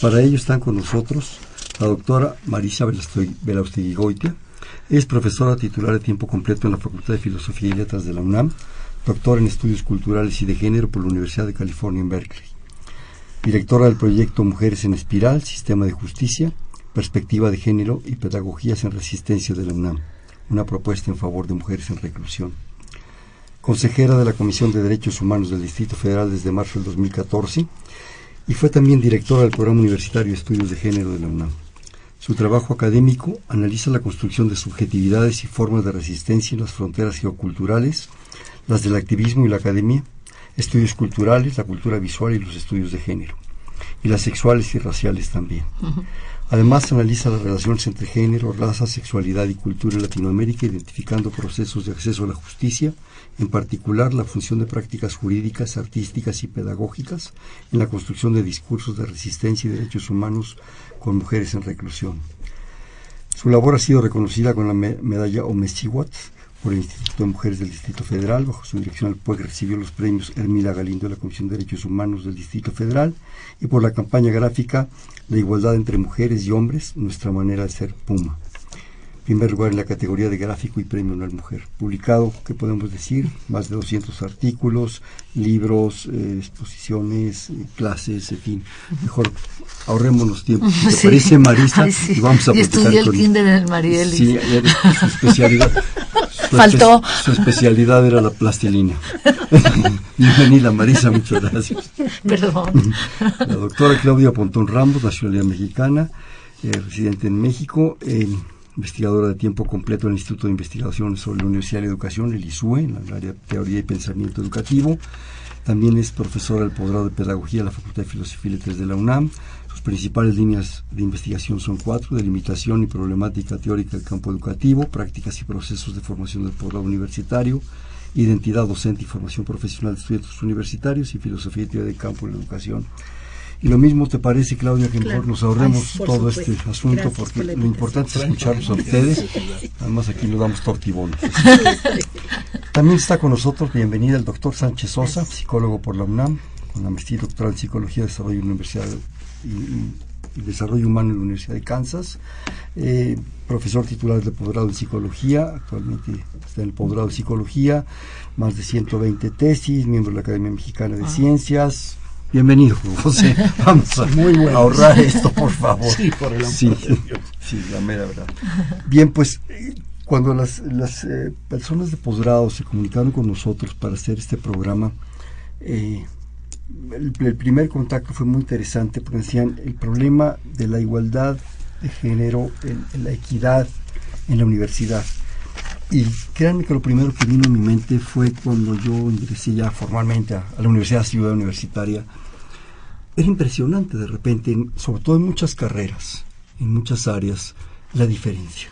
Para ello están con nosotros la doctora Marisa Belaustegui. Es profesora titular de tiempo completo en la Facultad de Filosofía y Letras de la UNAM, doctora en Estudios Culturales y de Género por la Universidad de California en Berkeley. Directora del proyecto Mujeres en Espiral, Sistema de Justicia, Perspectiva de Género y Pedagogías en Resistencia de la UNAM, una propuesta en favor de mujeres en reclusión. Consejera de la Comisión de Derechos Humanos del Distrito Federal desde marzo del 2014 y fue también directora del Programa Universitario de Estudios de Género de la UNAM. Su trabajo académico analiza la construcción de subjetividades y formas de resistencia en las fronteras geoculturales, las del activismo y la academia, estudios culturales, la cultura visual y los estudios de género, y las sexuales y raciales también. Además, analiza las relaciones entre género, raza, sexualidad y cultura en Latinoamérica, identificando procesos de acceso a la justicia, en particular la función de prácticas jurídicas, artísticas y pedagógicas en la construcción de discursos de resistencia y derechos humanos con mujeres en reclusión. Su labor ha sido reconocida con la medalla Omesiwat por el Instituto de Mujeres del Distrito Federal. Bajo su dirección, el PUEG recibió los premios Hermila Galindo de la Comisión de Derechos Humanos del Distrito Federal y por la campaña gráfica La igualdad entre mujeres y hombres, nuestra manera de ser Puma primer lugar en la categoría de gráfico y premio Honor Mujer. Publicado, ¿qué podemos decir? Más de 200 artículos, libros, eh, exposiciones, eh, clases, en fin. Mejor ahorrémonos tiempo. ¿Te parece, Marisa? Y vamos a y estudié el kinder en el Marieli. Sí, su especialidad. Faltó. su especialidad era la plastilina. Bienvenida, Marisa, muchas gracias. Perdón. La doctora Claudia Pontón Ramos, nacionalidad mexicana, eh, residente en México. Investigadora de tiempo completo en el Instituto de Investigación sobre la Universidad de Educación, el ISUE, en el área Teoría y Pensamiento Educativo. También es profesora del posgrado de Pedagogía de la Facultad de Filosofía y Letras de la UNAM. Sus principales líneas de investigación son cuatro, delimitación y problemática teórica del campo educativo, prácticas y procesos de formación del posgrado universitario, identidad docente y formación profesional de estudiantes universitarios y filosofía y teoría del campo de la educación y lo mismo te parece, Claudia, que mejor nos ahorremos todo este asunto porque lo importante es escucharlos a ustedes. Además, aquí nos damos tortibones. También está con nosotros, bienvenida el doctor Sánchez Sosa, psicólogo por la UNAM, con la maestría doctoral en Psicología, Desarrollo, Universidad y, Desarrollo Humano en la Universidad de Kansas, eh, profesor titular de posgrado en Psicología, actualmente está en el posgrado de Psicología, más de 120 tesis, miembro de la Academia Mexicana de ah. Ciencias, Bienvenido, José. Vamos a ahorrar esto, por favor. Sí, por el amor sí, sí, la mera verdad. Bien, pues cuando las, las eh, personas de posgrado se comunicaron con nosotros para hacer este programa, eh, el, primer contacto fue muy interesante porque decían el problema de la igualdad de género, la equidad en la universidad. Y créanme que lo primero que vino a mi mente fue cuando yo ingresé ya formalmente a, la Universidad Ciudad Universitaria. Era impresionante de repente, sobre todo en muchas carreras, en muchas áreas, la diferencia.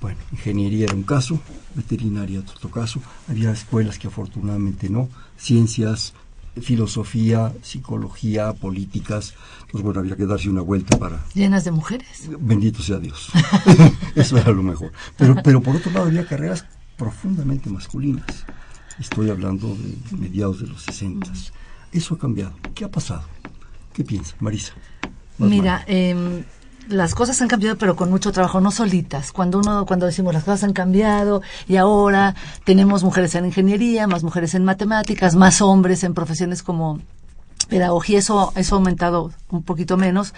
Bueno, ingeniería era un caso, veterinaria otro caso, había escuelas que afortunadamente no, ciencias, filosofía, psicología, políticas. Pues bueno, había que darse una vuelta para... Llenas de mujeres. Bendito sea Dios. Eso era lo mejor. Pero, pero por otro lado había carreras profundamente masculinas. Estoy hablando de mediados de los 60. Eso ha cambiado. ¿Qué ha pasado? ¿Qué piensa, Marisa? Mira, eh, las cosas han cambiado, pero con mucho trabajo, no solitas. Cuando uno, cuando decimos las cosas han cambiado y ahora tenemos mujeres en ingeniería, más mujeres en matemáticas, más hombres en profesiones como pedagogía, eso, eso ha aumentado un poquito menos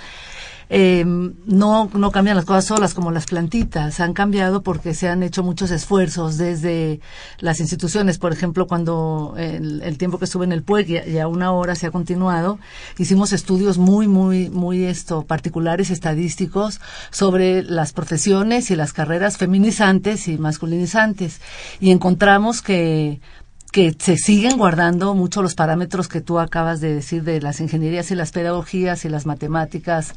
eh, no, no cambian las cosas solas como las plantitas, han cambiado porque se han hecho muchos esfuerzos desde las instituciones, por ejemplo, cuando el, tiempo que estuve en el PUEC y, a una hora se ha continuado, hicimos estudios muy, muy, muy esto, particulares, estadísticos sobre las profesiones y las carreras feminizantes y masculinizantes. Y encontramos que que se siguen guardando mucho los parámetros que tú acabas de decir de las ingenierías y las pedagogías y las matemáticas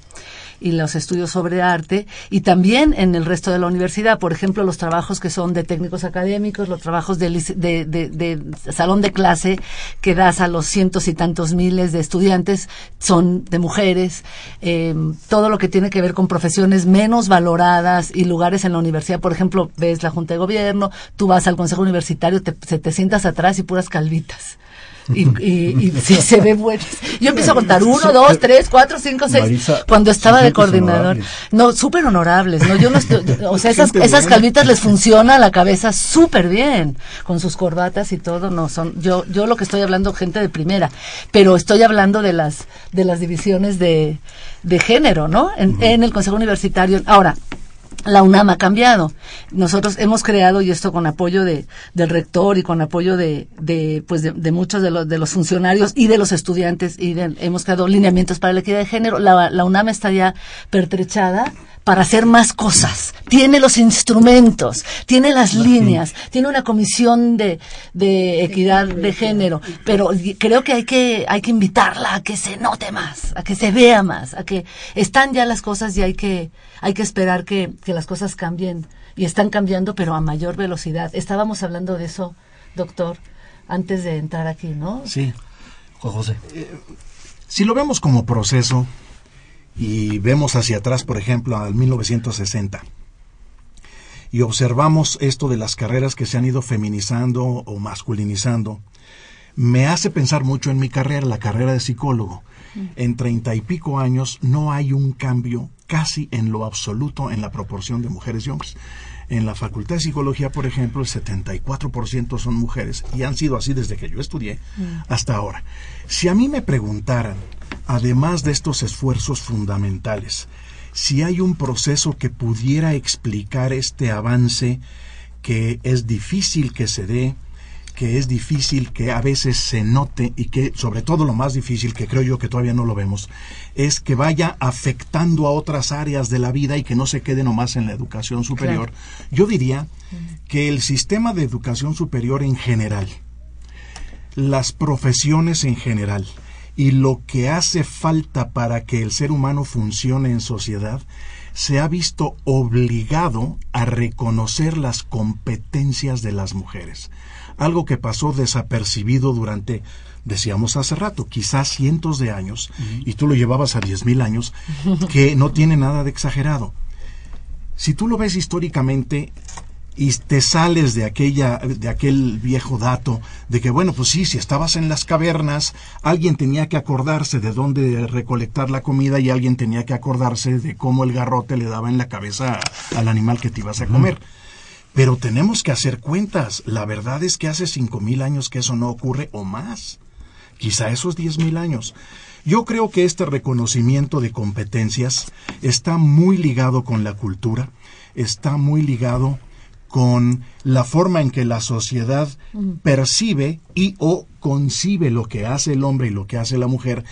y los estudios sobre arte y también en el resto de la universidad. Por ejemplo, los trabajos que son de técnicos académicos, los trabajos de, de, de, salón de clase que das a los cientos y tantos miles de estudiantes son de mujeres. Eh, todo lo que tiene que ver con profesiones menos valoradas y lugares en la universidad, por ejemplo, ves la Junta de Gobierno, tú vas al Consejo Universitario, te, te sientas atrás y puras calvitas y, y, sí se ve bueno. Yo empiezo a contar uno, dos, tres, cuatro, cinco, seis. cuando estaba de coordinador. No, súper honorables. No, yo no estoy, o sea, esas, esas calvitas les funciona la cabeza súper bien, con sus corbatas y todo. No, son, yo, yo lo que estoy hablando, gente de primera, pero estoy hablando de las, de las divisiones de, de género, ¿no? En, en el Consejo Universitario. Ahora, la UNAM ha cambiado. Nosotros hemos creado, y esto con apoyo de, del rector y con apoyo de, de pues de, muchos de los, de los funcionarios y de los estudiantes, y hemos creado lineamientos para la equidad de género. La, la UNAM está ya pertrechada para hacer más cosas. Tiene los instrumentos, tiene las líneas, tiene una comisión de, de equidad de género, pero creo que hay que hay que invitarla a que se note más, a que se vea más, a que están ya las cosas y hay que hay que esperar que, que las cosas cambien y están cambiando, pero a mayor velocidad. Estábamos hablando de eso, doctor, antes de entrar aquí, ¿no? Sí, José. Eh, si lo vemos como proceso, y vemos hacia atrás, por ejemplo, al 1960, y observamos esto de las carreras que se han ido feminizando o masculinizando, me hace pensar mucho en mi carrera, la carrera de psicólogo. En treinta y pico años no hay un cambio casi en lo absoluto en la proporción de mujeres y hombres. En la Facultad de Psicología, por ejemplo, el 74% son mujeres y han sido así desde que yo estudié hasta ahora. Si a mí me preguntaran además de estos esfuerzos fundamentales, si hay un proceso que pudiera explicar este avance que es difícil que se dé, que es difícil que a veces se note y que sobre todo lo más difícil que creo yo que todavía no lo vemos es que vaya afectando a otras áreas de la vida y que no se quede nomás en la educación superior. Yo diría que el sistema de educación superior en general, las profesiones en general, y lo que hace falta para que el ser humano funcione en sociedad, se ha visto obligado a reconocer las competencias de las mujeres. Algo que pasó desapercibido durante, decíamos hace rato, quizás cientos de años, y tú lo llevabas a diez mil años, que no tiene nada de exagerado. Si tú lo ves históricamente, y te sales de aquella de aquel viejo dato de que bueno pues sí si estabas en las cavernas alguien tenía que acordarse de dónde recolectar la comida y alguien tenía que acordarse de cómo el garrote le daba en la cabeza al animal que te ibas a comer. Pero tenemos que hacer cuentas. La verdad es que hace cinco mil años que eso no ocurre o más. Quizá esos diez mil años. Yo creo que este reconocimiento de competencias está muy ligado con la cultura está muy ligado con la forma en que la sociedad percibe y o concibe lo que hace el hombre y lo que hace la mujer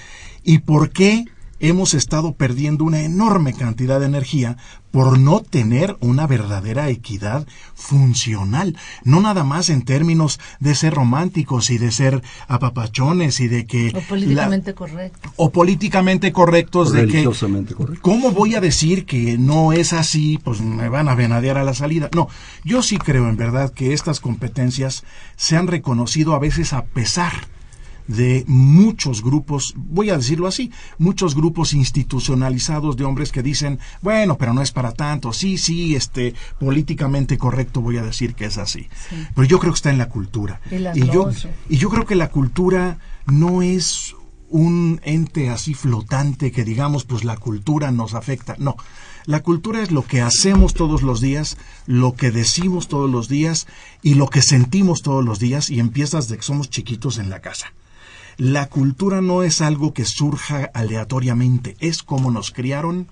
y por qué hemos estado perdiendo una enorme cantidad de energía por no tener una verdadera equidad funcional, no nada más en términos de ser románticos y de ser apapachones y de que o políticamente correctos o políticamente correctos de que correcto. cómo voy a decir que no es así, pues me van a venadear a la salida. No, yo sí creo en verdad que estas competencias se han reconocido a veces a pesar de muchos grupos, voy a decirlo así, muchos grupos institucionalizados de hombres que dicen, bueno, pero no es para tanto, sí, sí, este, políticamente correcto voy a decir que es así. Pero yo creo que está en la cultura. Y, yo, y yo creo que la cultura no es un ente así flotante que digamos, pues la cultura nos afecta. No, la cultura es lo que hacemos todos los días, lo que decimos todos los días y lo que sentimos todos los días y empiezas de que somos chiquitos en la casa. La cultura no es algo que surja aleatoriamente, es como nos criaron,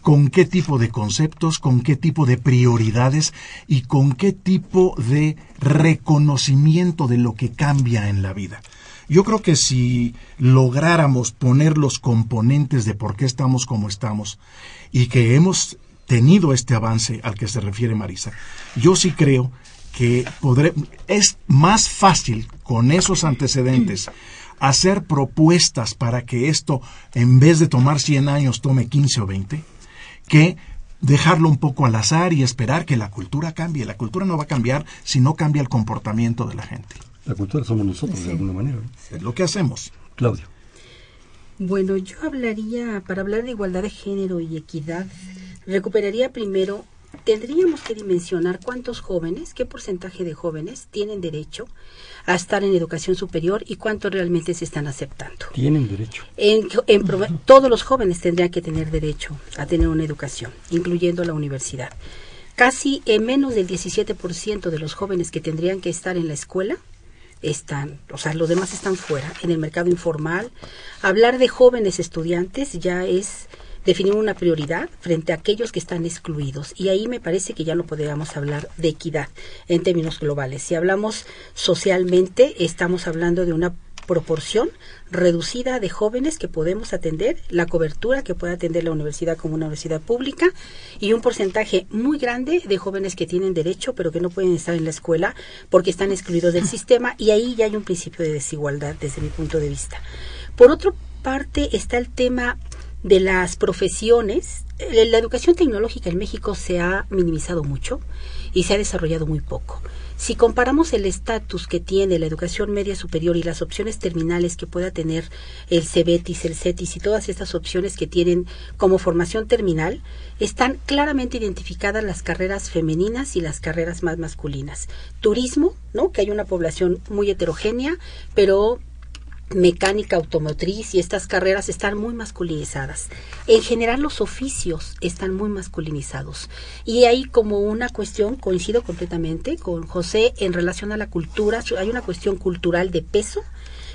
con qué tipo de conceptos, con qué tipo de prioridades y con qué tipo de reconocimiento de lo que cambia en la vida. Yo creo que si lográramos poner los componentes de por qué estamos como estamos y que hemos tenido este avance al que se refiere Marisa, yo sí creo que podré, es más fácil con esos antecedentes hacer propuestas para que esto, en vez de tomar 100 años, tome 15 o 20, que dejarlo un poco al azar y esperar que la cultura cambie. La cultura no va a cambiar si no cambia el comportamiento de la gente. La cultura somos nosotros, de alguna manera. Es lo que hacemos. Claudio. Bueno, yo hablaría, para hablar de igualdad de género y equidad, recuperaría primero tendríamos que dimensionar cuántos jóvenes, qué porcentaje de jóvenes tienen derecho a estar en educación superior y cuántos realmente se están aceptando. Tienen derecho. En, todos los jóvenes tendrían que tener derecho a tener una educación, incluyendo la universidad. Casi en menos del 17% de los jóvenes que tendrían que estar en la escuela están, o sea, los demás están fuera, en el mercado informal. Hablar de jóvenes estudiantes ya es definir una prioridad frente a aquellos que están excluidos. Y ahí me parece que ya no podríamos hablar de equidad en términos globales. Si hablamos socialmente, estamos hablando de una proporción reducida de jóvenes que podemos atender, la cobertura que puede atender la universidad como una universidad pública y un porcentaje muy grande de jóvenes que tienen derecho pero que no pueden estar en la escuela porque están excluidos del sistema y ahí ya hay un principio de desigualdad desde mi punto de vista. Por otra parte está el tema de las profesiones, eh, la educación tecnológica en México se ha minimizado mucho y se ha desarrollado muy poco. Si comparamos el estatus que tiene la educación media superior y las opciones terminales que pueda tener el CEBETIS, el CETIS y todas estas opciones que tienen como formación terminal, están claramente identificadas las carreras femeninas y las carreras más masculinas. Turismo, ¿no? Que hay una población muy heterogénea, pero mecánica automotriz y estas carreras están muy masculinizadas. En general los oficios están muy masculinizados. Y hay como una cuestión, coincido completamente con José, en relación a la cultura, hay una cuestión cultural de peso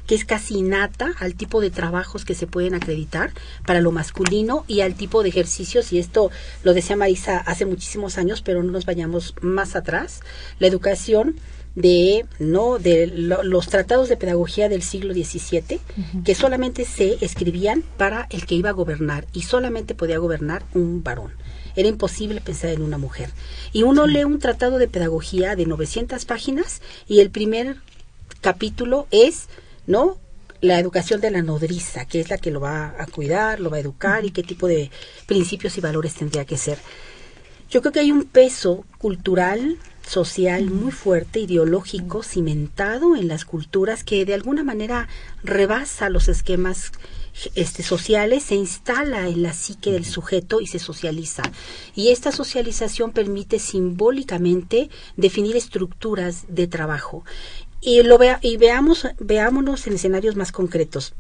que es casi innata al tipo de trabajos que se pueden acreditar para lo masculino y al tipo de ejercicios, y esto lo decía Marisa hace muchísimos años, pero no nos vayamos más atrás, la educación de no de los tratados de pedagogía del siglo XVII que solamente se escribían para el que iba a gobernar y solamente podía gobernar un varón. Era imposible pensar en una mujer. Y uno lee un tratado de pedagogía de 900 páginas y el primer capítulo es no la educación de la nodriza, que es la que lo va a cuidar, lo va a educar y qué tipo de principios y valores tendría que ser. Yo creo que hay un peso cultural social muy fuerte, ideológico, cimentado en las culturas que de alguna manera rebasa los esquemas este, sociales, se instala en la psique del sujeto y se socializa. Y esta socialización permite simbólicamente definir estructuras de trabajo. Y, lo vea, y veamos, veámonos en escenarios más concretos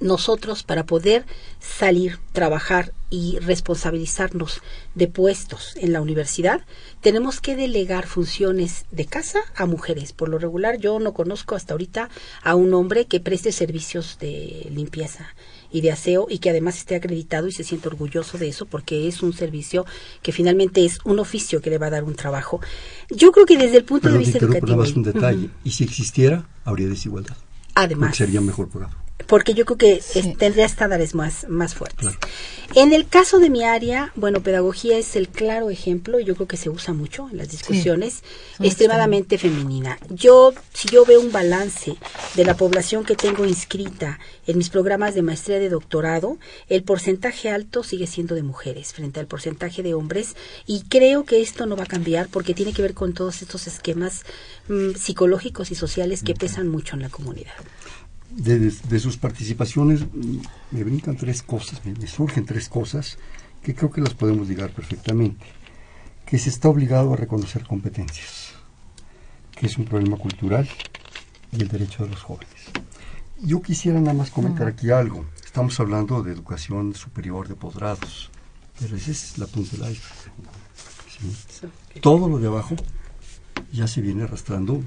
nosotros para poder salir, trabajar y responsabilizarnos de puestos en la universidad, tenemos que delegar funciones de casa a mujeres. Por lo regular, yo no conozco hasta ahorita a un hombre que preste servicios de limpieza y de aseo y que además esté acreditado y se siente orgulloso de eso porque es un servicio que finalmente es un oficio que le va a dar un trabajo. Yo creo que desde el punto de vista educativo... un detalle. Y si existiera, habría desigualdad. Además. sería mejor pagado porque yo creo que tendría estándares más, más fuertes. En el caso de mi área, bueno, pedagogía es el claro ejemplo, yo creo que se usa mucho en las discusiones, extremadamente femenina. Yo, si yo veo un balance de la población que tengo inscrita en mis programas de maestría de doctorado, el porcentaje alto sigue siendo de mujeres frente al porcentaje de hombres y creo que esto no va a cambiar porque tiene que ver con todos estos esquemas mm, psicológicos y sociales que pesan mucho en la comunidad de, sus participaciones mm, me brincan tres cosas, me, surgen tres cosas que creo que las podemos ligar perfectamente. Que se está obligado a reconocer competencias, que es un problema cultural y el derecho de los jóvenes. Yo quisiera nada más comentar aquí algo. Estamos hablando de educación superior de posgrados, pero esa es la punta del iceberg. Todo lo de abajo ya se viene arrastrando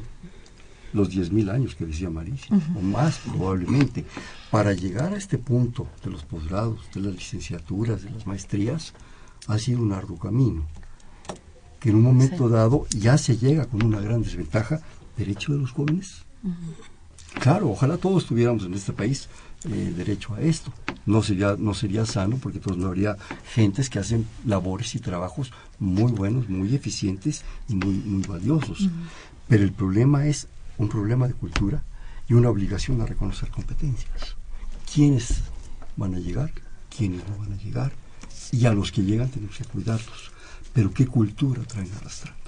los 10.000 años que decía Marisa, o más probablemente. Para llegar a este punto de los posgrados, de las licenciaturas, de las maestrías, ha sido un arduo camino, que en un momento dado ya se llega con una gran desventaja, derecho de los jóvenes. Claro, ojalá todos tuviéramos en este país eh, derecho a esto. No sería, no sería sano porque entonces no habría gentes que hacen labores y trabajos muy buenos, muy eficientes y muy, muy valiosos. Pero el problema es un problema de cultura y una obligación a reconocer competencias. ¿Quiénes van a llegar? ¿Quiénes no van a llegar? Y a los que llegan tenemos que cuidarlos. Pero ¿qué cultura traen arrastrando?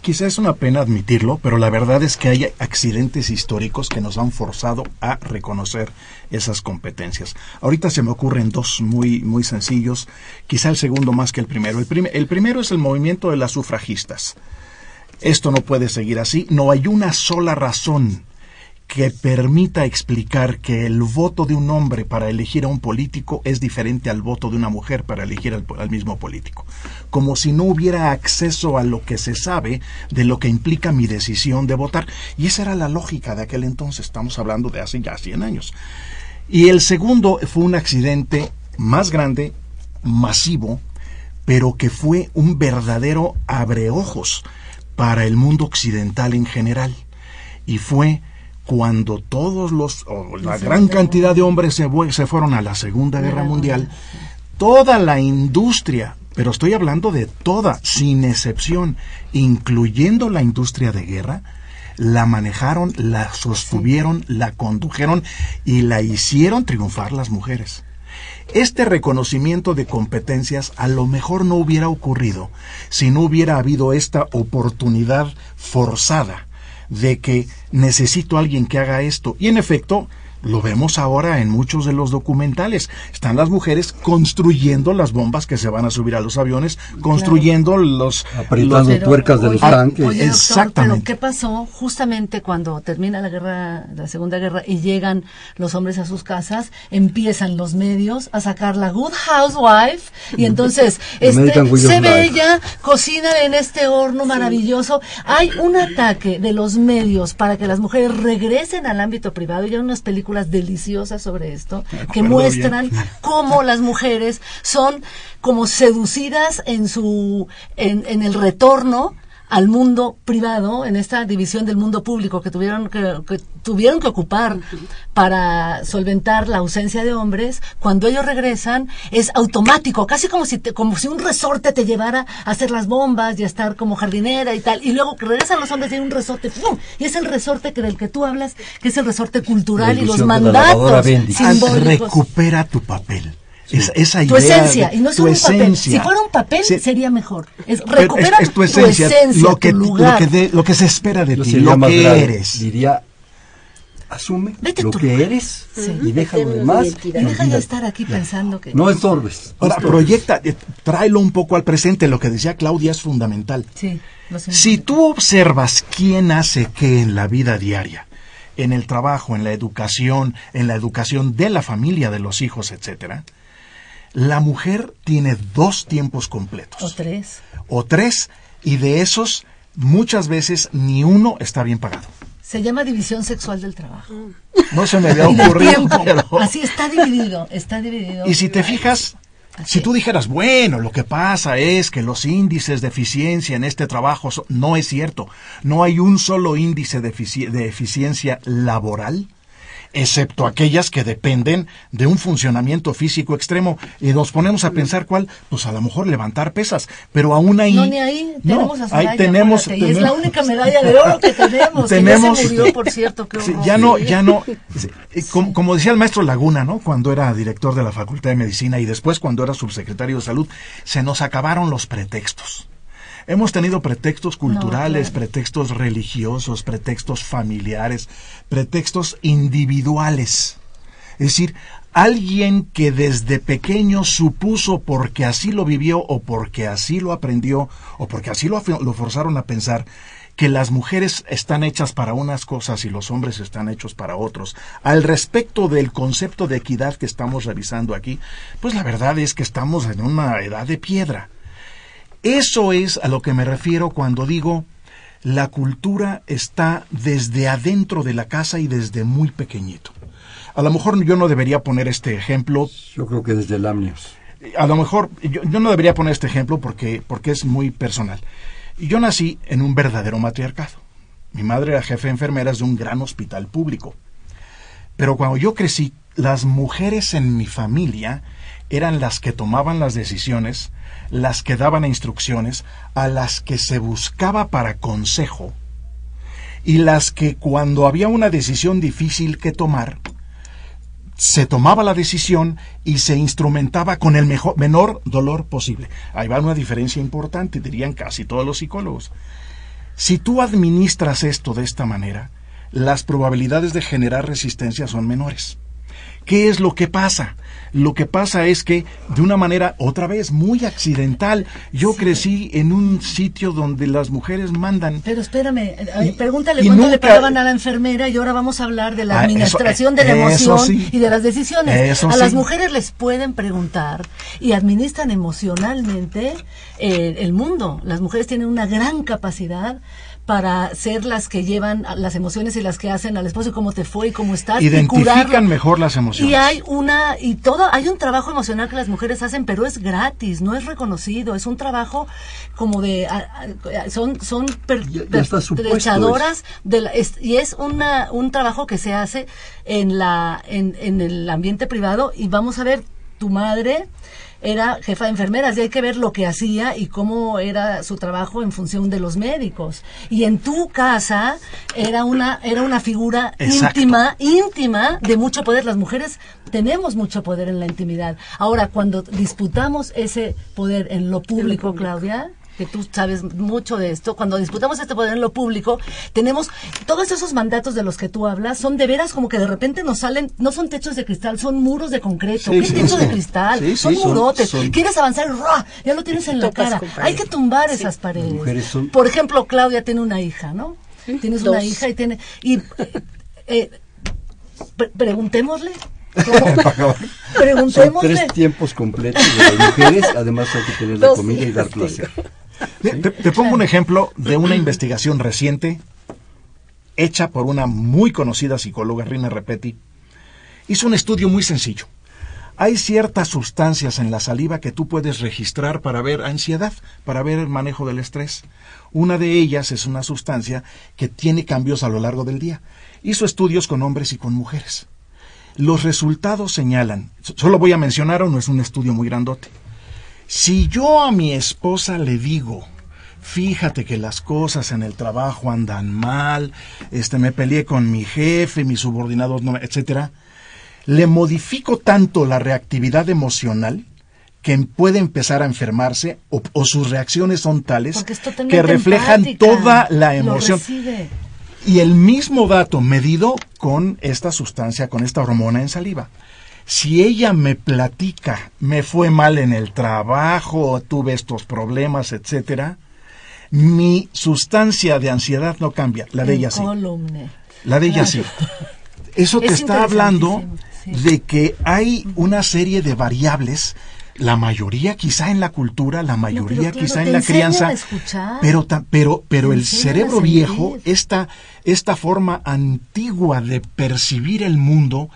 Quizá es una pena admitirlo, pero la verdad es que hay accidentes históricos que nos han forzado a reconocer esas competencias. Ahorita se me ocurren dos muy, muy sencillos, quizá el segundo más que el primero. El, el primero es el movimiento de las sufragistas. Esto no puede seguir así. No hay una sola razón que permita explicar que el voto de un hombre para elegir a un político es diferente al voto de una mujer para elegir al, mismo político. Como si no hubiera acceso a lo que se sabe de lo que implica mi decisión de votar. Y esa era la lógica de aquel entonces. Estamos hablando de hace ya 100 años. Y el segundo fue un accidente más grande, masivo, pero que fue un verdadero abreojos para el mundo occidental en general. Y fue cuando todos los, o la gran cantidad de hombres se, se fueron a la Segunda Guerra Mundial, toda la industria, pero estoy hablando de toda, sin excepción, incluyendo la industria de guerra, la manejaron, la sostuvieron, la condujeron y la hicieron triunfar las mujeres. Este reconocimiento de competencias a lo mejor no hubiera ocurrido si no hubiera habido esta oportunidad forzada de que necesito a alguien que haga esto. Y en efecto, lo vemos ahora en muchos de los documentales. Están las mujeres construyendo las bombas que se van a subir a los aviones, construyendo los... Apretando tuercas de los tanques. Exactamente. pero ¿qué pasó justamente cuando termina la guerra, la Segunda Guerra, y llegan los hombres a sus casas? Empiezan los medios a sacar la Good Housewife, y entonces este, se ve ella, cocina en este horno maravilloso. Hay un ataque de los medios para que las mujeres regresen al ámbito privado. Y hay unas películas deliciosas sobre esto, que muestran cómo las mujeres son como seducidas en su, en, en el retorno al mundo privado, en esta división del mundo público que tuvieron que, tuvieron que ocupar para solventar la ausencia de hombres, cuando ellos regresan es automático, casi como si como si un resorte te llevara a hacer las bombas y a estar como jardinera y tal, y luego que regresan los hombres y hay un resorte, y es el resorte que del que tú hablas, que es el resorte cultural y los mandatos simbólicos. Recupera tu papel esa tu esencia, y no es un papel. Si fuera un papel, sería mejor. Es, recupera tu, esencia, lo, que, lo, que lo que se espera de ti, lo que eres. Diría, asume lo que eres y deja lo demás. Y deja de estar aquí pensando que... No estorbes. Ahora, proyecta, eh, tráelo un poco al presente. Lo que decía Claudia es fundamental. si tú observas quién hace qué en la vida diaria, en el trabajo, en la educación, en la educación de la familia, de los hijos, etcétera, la mujer tiene dos tiempos completos. O tres. O tres, y de esos muchas veces ni uno está bien pagado. Se llama división sexual del trabajo. No se me había ocurrido. Así está dividido, está dividido. Y si te fijas, si tú dijeras, bueno, lo que pasa es que los índices de eficiencia en este trabajo no es cierto. No hay un solo índice de eficiencia laboral excepto aquellas que dependen de un funcionamiento físico extremo. Y nos ponemos a pensar cuál, pues a lo mejor levantar pesas, pero aún ahí... No, ni ahí tenemos a ahí tenemos, y es la única medalla de oro que tenemos. tenemos se murió, por cierto. ya no, ya no... Como, como, decía el maestro Laguna, ¿no? Cuando era director de la Facultad de Medicina y después cuando era subsecretario de Salud, se nos acabaron los pretextos. Hemos tenido pretextos culturales, pretextos religiosos, pretextos familiares, pretextos individuales. Es decir, alguien que desde pequeño supuso porque así lo vivió o porque así lo aprendió o porque así lo, lo, forzaron a pensar que las mujeres están hechas para unas cosas y los hombres están hechos para otros. Al respecto del concepto de equidad que estamos revisando aquí, pues la verdad es que estamos en una edad de piedra. Eso es a lo que me refiero cuando digo la cultura está desde adentro de la casa y desde muy pequeñito. A lo mejor yo no debería poner este ejemplo. Yo creo que desde el AMNIOS. A lo mejor yo, no debería poner este ejemplo porque, porque es muy personal. Yo nací en un verdadero matriarcado. Mi madre era jefe de enfermeras de un gran hospital público. Pero cuando yo crecí, las mujeres en mi familia eran las que tomaban las decisiones, las que daban instrucciones, a las que se buscaba para consejo y las que cuando había una decisión difícil que tomar, se tomaba la decisión y se instrumentaba con el mejor, menor dolor posible. Ahí va una diferencia importante, dirían casi todos los psicólogos. Si tú administras esto de esta manera, las probabilidades de generar resistencia son menores. ¿Qué es lo que pasa? Lo que pasa es que de una manera otra vez muy accidental, yo crecí en un sitio donde las mujeres mandan. Pero espérame, eh, pregúntale cuánto le pagaban a la enfermera y ahora vamos a hablar de la ah, administración de la emoción y de las decisiones. a las mujeres les pueden preguntar y administran emocionalmente eh, el mundo. Las mujeres tienen una gran capacidad para ser las que llevan las emociones y las que hacen al esposo y cómo te fue y cómo estás identifican mejor las emociones. y hay una y todo hay un trabajo emocional que las mujeres hacen pero es gratis no es reconocido es un trabajo como de son son per, de la, y es una un trabajo que se hace en la en, en el ambiente privado y vamos a ver tu madre era jefa de enfermeras y hay que ver lo que hacía y cómo era su trabajo en función de los médicos. Y en tu casa era una, era una figura íntima, íntima de mucho poder. Las mujeres tenemos mucho poder en la intimidad. Ahora, cuando disputamos ese poder en lo público, Claudia, que tú sabes mucho de esto, cuando disputamos este poder en lo público, tenemos todos esos mandatos de los que tú hablas, son de veras como que de repente nos salen, no son techos de cristal, son muros de concreto. ¿Qué techo de cristal? son murotes. Quieres avanzar, ya lo tienes en la cara. Hay que tumbar esas paredes. Por ejemplo, Claudia tiene una hija, ¿no? Tienes una hija y tiene... Y, eh, preguntémosle Son tres tiempos completos de las mujeres, además hay que tener la comida y dar placer. Te, pongo un ejemplo de una investigación reciente hecha por una muy conocida psicóloga, Rina Repetti. Hizo un estudio muy sencillo. Hay ciertas sustancias en la saliva que tú puedes registrar para ver ansiedad, para ver el manejo del estrés. Una de ellas es una sustancia que tiene cambios a lo largo del día. Hizo estudios con hombres y con mujeres. Los resultados señalan, solo voy a mencionar uno, es un estudio muy grandote. Si yo a mi esposa le digo, fíjate que las cosas en el trabajo andan mal, este me peleé con mi jefe, mis subordinados, no, etcétera, le modifico tanto la reactividad emocional que puede empezar a enfermarse o, sus reacciones son tales que reflejan toda la emoción. Y el mismo dato medido con esta sustancia, con esta hormona en saliva si ella me platica, me fue mal en el trabajo, tuve estos problemas, etcétera, mi sustancia de ansiedad no cambia, la de ella sí. La de ella sí. Eso te está hablando de que hay una serie de variables la mayoría quizá en la cultura, la mayoría quizá en la crianza, pero pero pero el cerebro viejo, esta esta forma antigua de percibir el mundo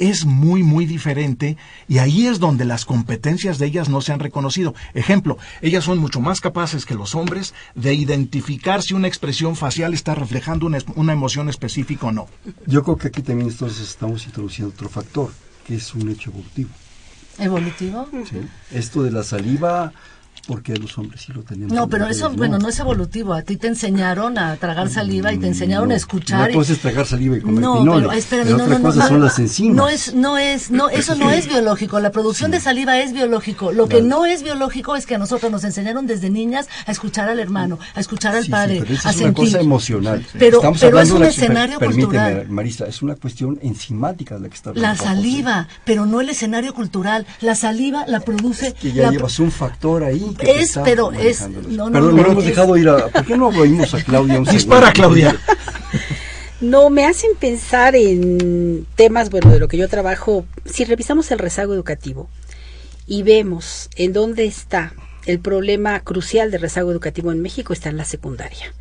es muy, muy diferente y ahí es donde las competencias de ellas no se han reconocido. Ejemplo, ellas son mucho más capaces que los hombres de identificar si una expresión facial está reflejando una, una emoción específica o no. Yo creo que aquí también entonces estamos introduciendo otro factor, que es un hecho evolutivo. ¿Evolutivo? Sí. Esto de la saliva porque los hombres sí lo tenemos. No, pero eso, bueno, no es evolutivo. A ti te enseñaron a tragar mm, saliva y te enseñaron a escuchar. Una cosa es tragar saliva y comer no, pero, espérame, no, son las enzimas. No es, no es, no, eso no es biológico. La producción de saliva es biológico. Lo que no es biológico es que a nosotros nos enseñaron desde niñas a escuchar al hermano, a escuchar al padre, pero a es una cosa emocional. Pero, pero es un escenario cultural. Marisa, es una cuestión enzimática la que está La saliva, pero no el escenario cultural. La saliva la produce. Es que ya llevas un factor ahí. Es, pero es. No, no, no, hemos dejado ir a. ¿Por qué no oímos a Claudia? Un Dispara, Claudia. No, me hacen pensar en temas, bueno, de lo que yo trabajo. Si revisamos el rezago educativo y vemos en dónde está el problema crucial de rezago educativo en México, está en la secundaria.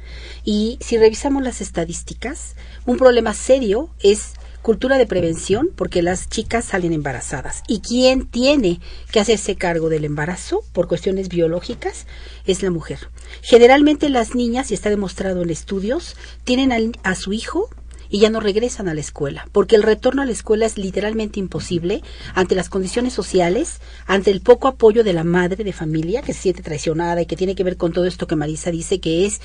Y si revisamos las estadísticas, un problema serio es cultura de prevención, porque las chicas salen embarazadas. ¿Y quién tiene que hacerse cargo del embarazo por cuestiones biológicas? Es la mujer. Generalmente las niñas, y está demostrado en estudios, tienen a su hijo y ya no regresan a la escuela, porque el retorno a la escuela es literalmente imposible ante las condiciones sociales, ante el poco apoyo de la madre de familia que se siente traicionada y que tiene que ver con todo esto que Marisa dice que es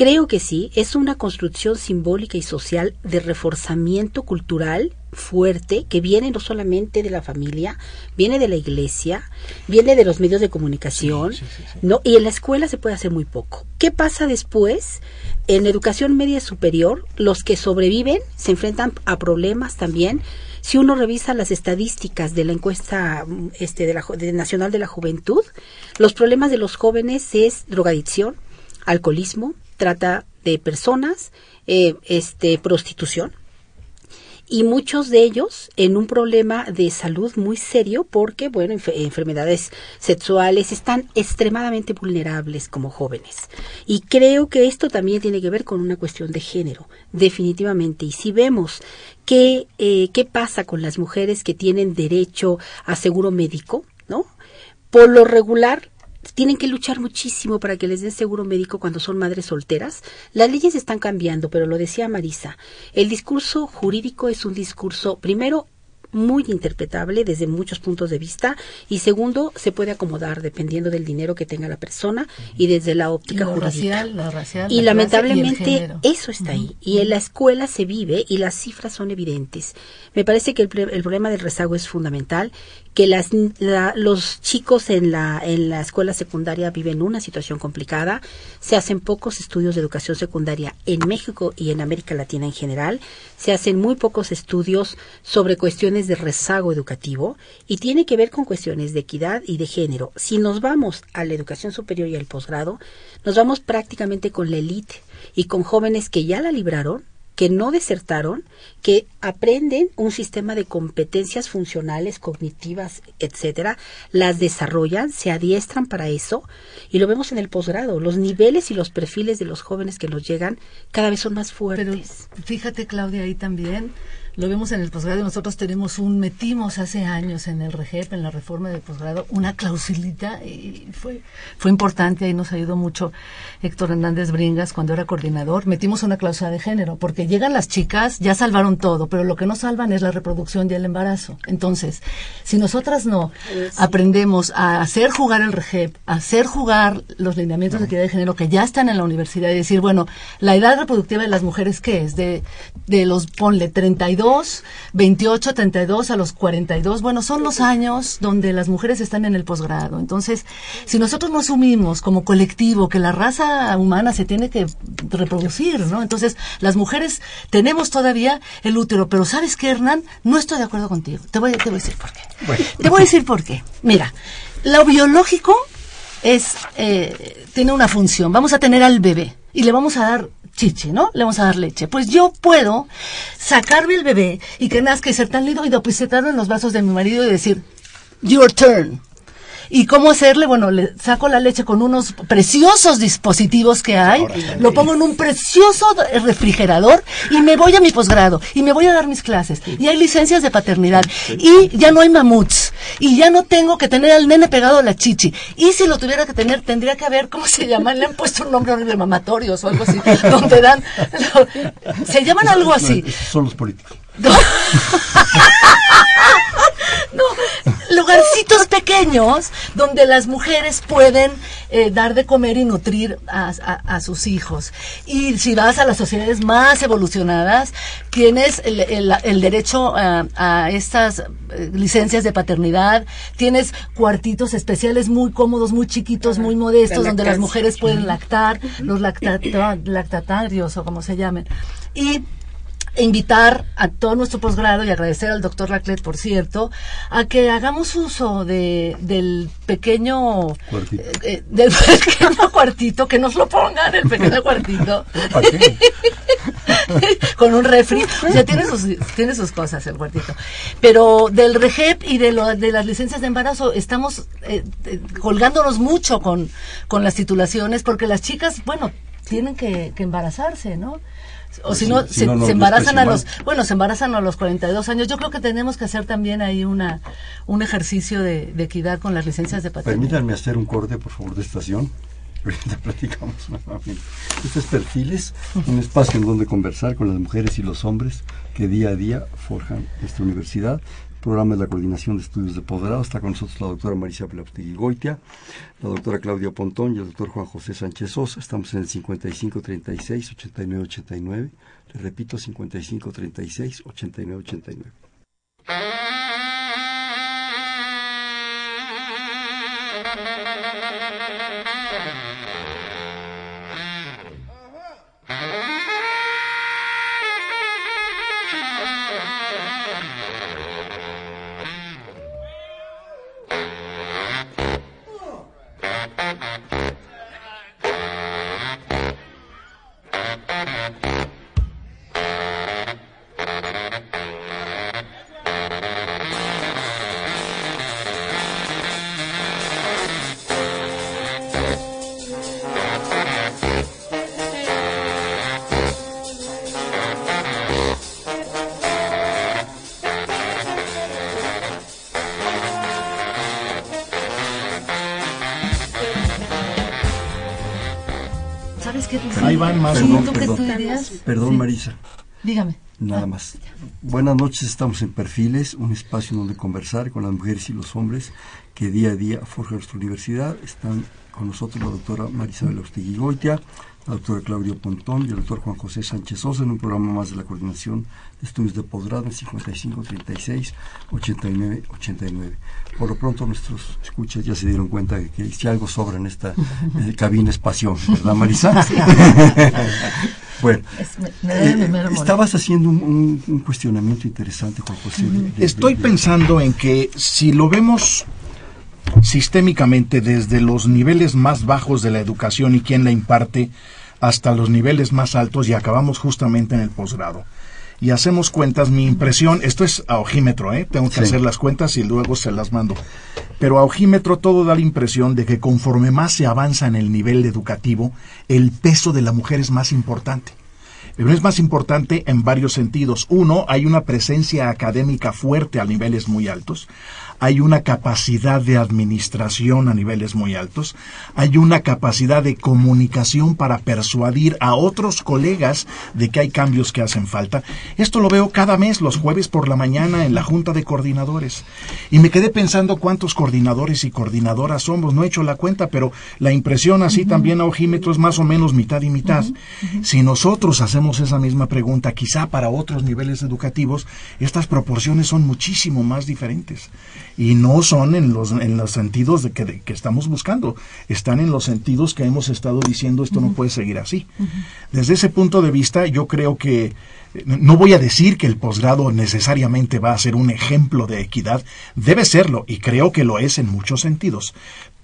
Creo que sí, es una construcción simbólica y social de reforzamiento cultural fuerte que viene no solamente de la familia, viene de la iglesia, viene de los medios de comunicación, no y en la escuela se puede hacer muy poco. ¿Qué pasa después? En educación media superior, los que sobreviven se enfrentan a problemas también. Si uno revisa las estadísticas de la encuesta este, de la, nacional de la juventud, los problemas de los jóvenes es drogadicción, alcoholismo, trata de personas, eh, este, prostitución, y muchos de ellos en un problema de salud muy serio porque, bueno, enfermedades sexuales están extremadamente vulnerables como jóvenes. Y creo que esto también tiene que ver con una cuestión de género, definitivamente. Y si vemos qué, eh, qué pasa con las mujeres que tienen derecho a seguro médico, ¿no? Por lo regular, tienen que luchar muchísimo para que les den seguro médico cuando son madres solteras. Las leyes están cambiando, pero lo decía Marisa, el discurso jurídico es un discurso, primero, muy interpretable desde muchos puntos de vista y segundo se puede acomodar dependiendo del dinero que tenga la persona y desde la óptica jurídica. y lamentablemente eso está ahí. Y en la escuela se vive y las cifras son evidentes. Me parece que el, el problema del rezago es fundamental que las, los chicos en la, en la escuela secundaria viven una situación complicada, se hacen pocos estudios de educación secundaria en México y en América Latina en general, se hacen muy pocos estudios sobre cuestiones de rezago educativo y tiene que ver con cuestiones de equidad y de género. Si nos vamos a la educación superior y al posgrado, nos vamos prácticamente con la élite y con jóvenes que ya la libraron, que no desertaron, que aprenden un sistema de competencias funcionales, cognitivas, etcétera, las desarrollan, se adiestran para eso y lo vemos en el posgrado. Los niveles y los perfiles de los jóvenes que nos llegan cada vez son más fuertes. Pero fíjate, Claudia, ahí también lo vemos en el posgrado. Nosotros tenemos un, metimos hace años en el REGEP, en la reforma del posgrado, una clausulita y fue, fue importante, ahí nos ayudó mucho Héctor Hernández Bringas cuando era coordinador. Metimos una cláusula de género, porque llegan las chicas, ya salvaron todo, pero lo que no salvan es la reproducción y el embarazo. Entonces, si nosotras no aprendemos a hacer jugar el REGEP, a hacer jugar los lineamientos de equidad de género que ya están en la universidad y decir, bueno, la edad reproductiva de las mujeres, ¿qué es? De, de los, ponle, 32 28, 32 a los 42. Bueno, son los años donde las mujeres están en el posgrado. Entonces, si nosotros no asumimos como colectivo que la raza humana se tiene que reproducir, ¿no? Entonces, las mujeres tenemos todavía el útero, pero ¿sabes qué, Hernán? No estoy de acuerdo contigo. Te voy, te voy a decir por qué. Te voy a decir por qué. Mira, lo biológico es eh, tiene una función. Vamos a tener al bebé y le vamos a dar chiche, ¿no? Le vamos a dar leche. Pues yo puedo sacarme el bebé y que nazca y ser tan lindo y depositarlo en los brazos de mi marido y decir, your turn. ¿Y cómo hacerle? Bueno, le saco la leche con unos preciosos dispositivos que hay, lo pongo en un precioso refrigerador y me voy a mi posgrado y me voy a dar mis clases. Y hay licencias de paternidad y ya no hay mamuts y ya no tengo que tener al nene pegado a la chichi. Y si lo tuviera que tener, tendría que haber, ¿cómo se llama? Le han puesto un nombre de mamatorios o algo así, donde dan, se llaman algo así. Son los políticos. no, lugarcitos pequeños donde las mujeres pueden eh, dar de comer y nutrir a, sus hijos. Y si vas a las sociedades más evolucionadas, tienes el, derecho a, estas eh, licencias de paternidad, tienes cuartitos especiales muy cómodos, muy chiquitos, muy modestos, donde las mujeres pueden lactar, los lactatarios o como se llamen. Y invitar a todo nuestro posgrado y agradecer al doctor Raclet, por cierto, a que hagamos uso de, del pequeño cuartito. Eh, eh, del pequeño cuartito, que nos lo pongan el pequeño cuartito. Con un refri. O sea, tiene sus, tiene sus cosas el cuartito. Pero del REGEP y de, lo, de las licencias de embarazo estamos eh, colgándonos mucho con, con las titulaciones porque las chicas, bueno, tienen que, que embarazarse, ¿no? O si no, se, embarazan a los, bueno, se embarazan a los 42 años. Yo creo que tenemos que hacer también ahí una un ejercicio de, equidad con las licencias de paternidad. Permítanme hacer un corte, por favor, de estación. Ahorita platicamos nuevamente. Este es Perfiles, un espacio en donde conversar con las mujeres y los hombres que día a día forjan esta universidad programa de la Coordinación de Estudios de Posgrado. Está con nosotros la doctora Marisa Pelaptegui Goitia, la doctora Claudia Pontón y el doctor Juan José Sánchez Sosa. Estamos en el 5536-8989. Le repito, 5536-8989. perdón, Marisa. Dígame. Nada más. Buenas noches, estamos en Perfiles, un espacio donde conversar con las mujeres y los hombres que día a día forjan nuestra universidad. Están con nosotros la doctora Marisabel Goitia, la doctora Claudio Pontón y el doctor Juan José Sánchez Sosa en un programa más de la Coordinación de Estudios de Posgrado en 55 36 89 89. Por lo pronto nuestros escuchas ya se dieron cuenta de que si algo sobra en esta eh, cabina es pasión, ¿verdad Marisa? bueno, eh, estabas haciendo un, un, cuestionamiento interesante, Juan José. Estoy pensando en que si lo vemos sistémicamente desde los niveles más bajos de la educación y quien la imparte hasta los niveles más altos y acabamos justamente en el posgrado. Y hacemos cuentas, mi impresión, esto es a ojímetro, ¿eh? tengo que hacer las cuentas y luego se las mando. Pero a ojímetro todo da la impresión de que conforme más se avanza en el nivel educativo, el peso de la mujer es más importante. Pero es más importante en varios sentidos. Uno, hay una presencia académica fuerte a niveles muy altos hay una capacidad de administración a niveles muy altos, hay una capacidad de comunicación para persuadir a otros colegas de que hay cambios que hacen falta. Esto lo veo cada mes, los jueves por la mañana, en la Junta de Coordinadores. Y me quedé pensando cuántos coordinadores y coordinadoras somos. No he hecho la cuenta, pero la impresión así también a ojímetro es más o menos mitad y mitad. Si nosotros hacemos esa misma pregunta, quizá para otros niveles educativos, estas proporciones son muchísimo más diferentes y no son en los, en los sentidos de que, que, estamos buscando, están en los sentidos que hemos estado diciendo esto no puede seguir así. Desde ese punto de vista, yo creo que eh, no voy a decir que el posgrado necesariamente va a ser un ejemplo de equidad, debe serlo y creo que lo es en muchos sentidos,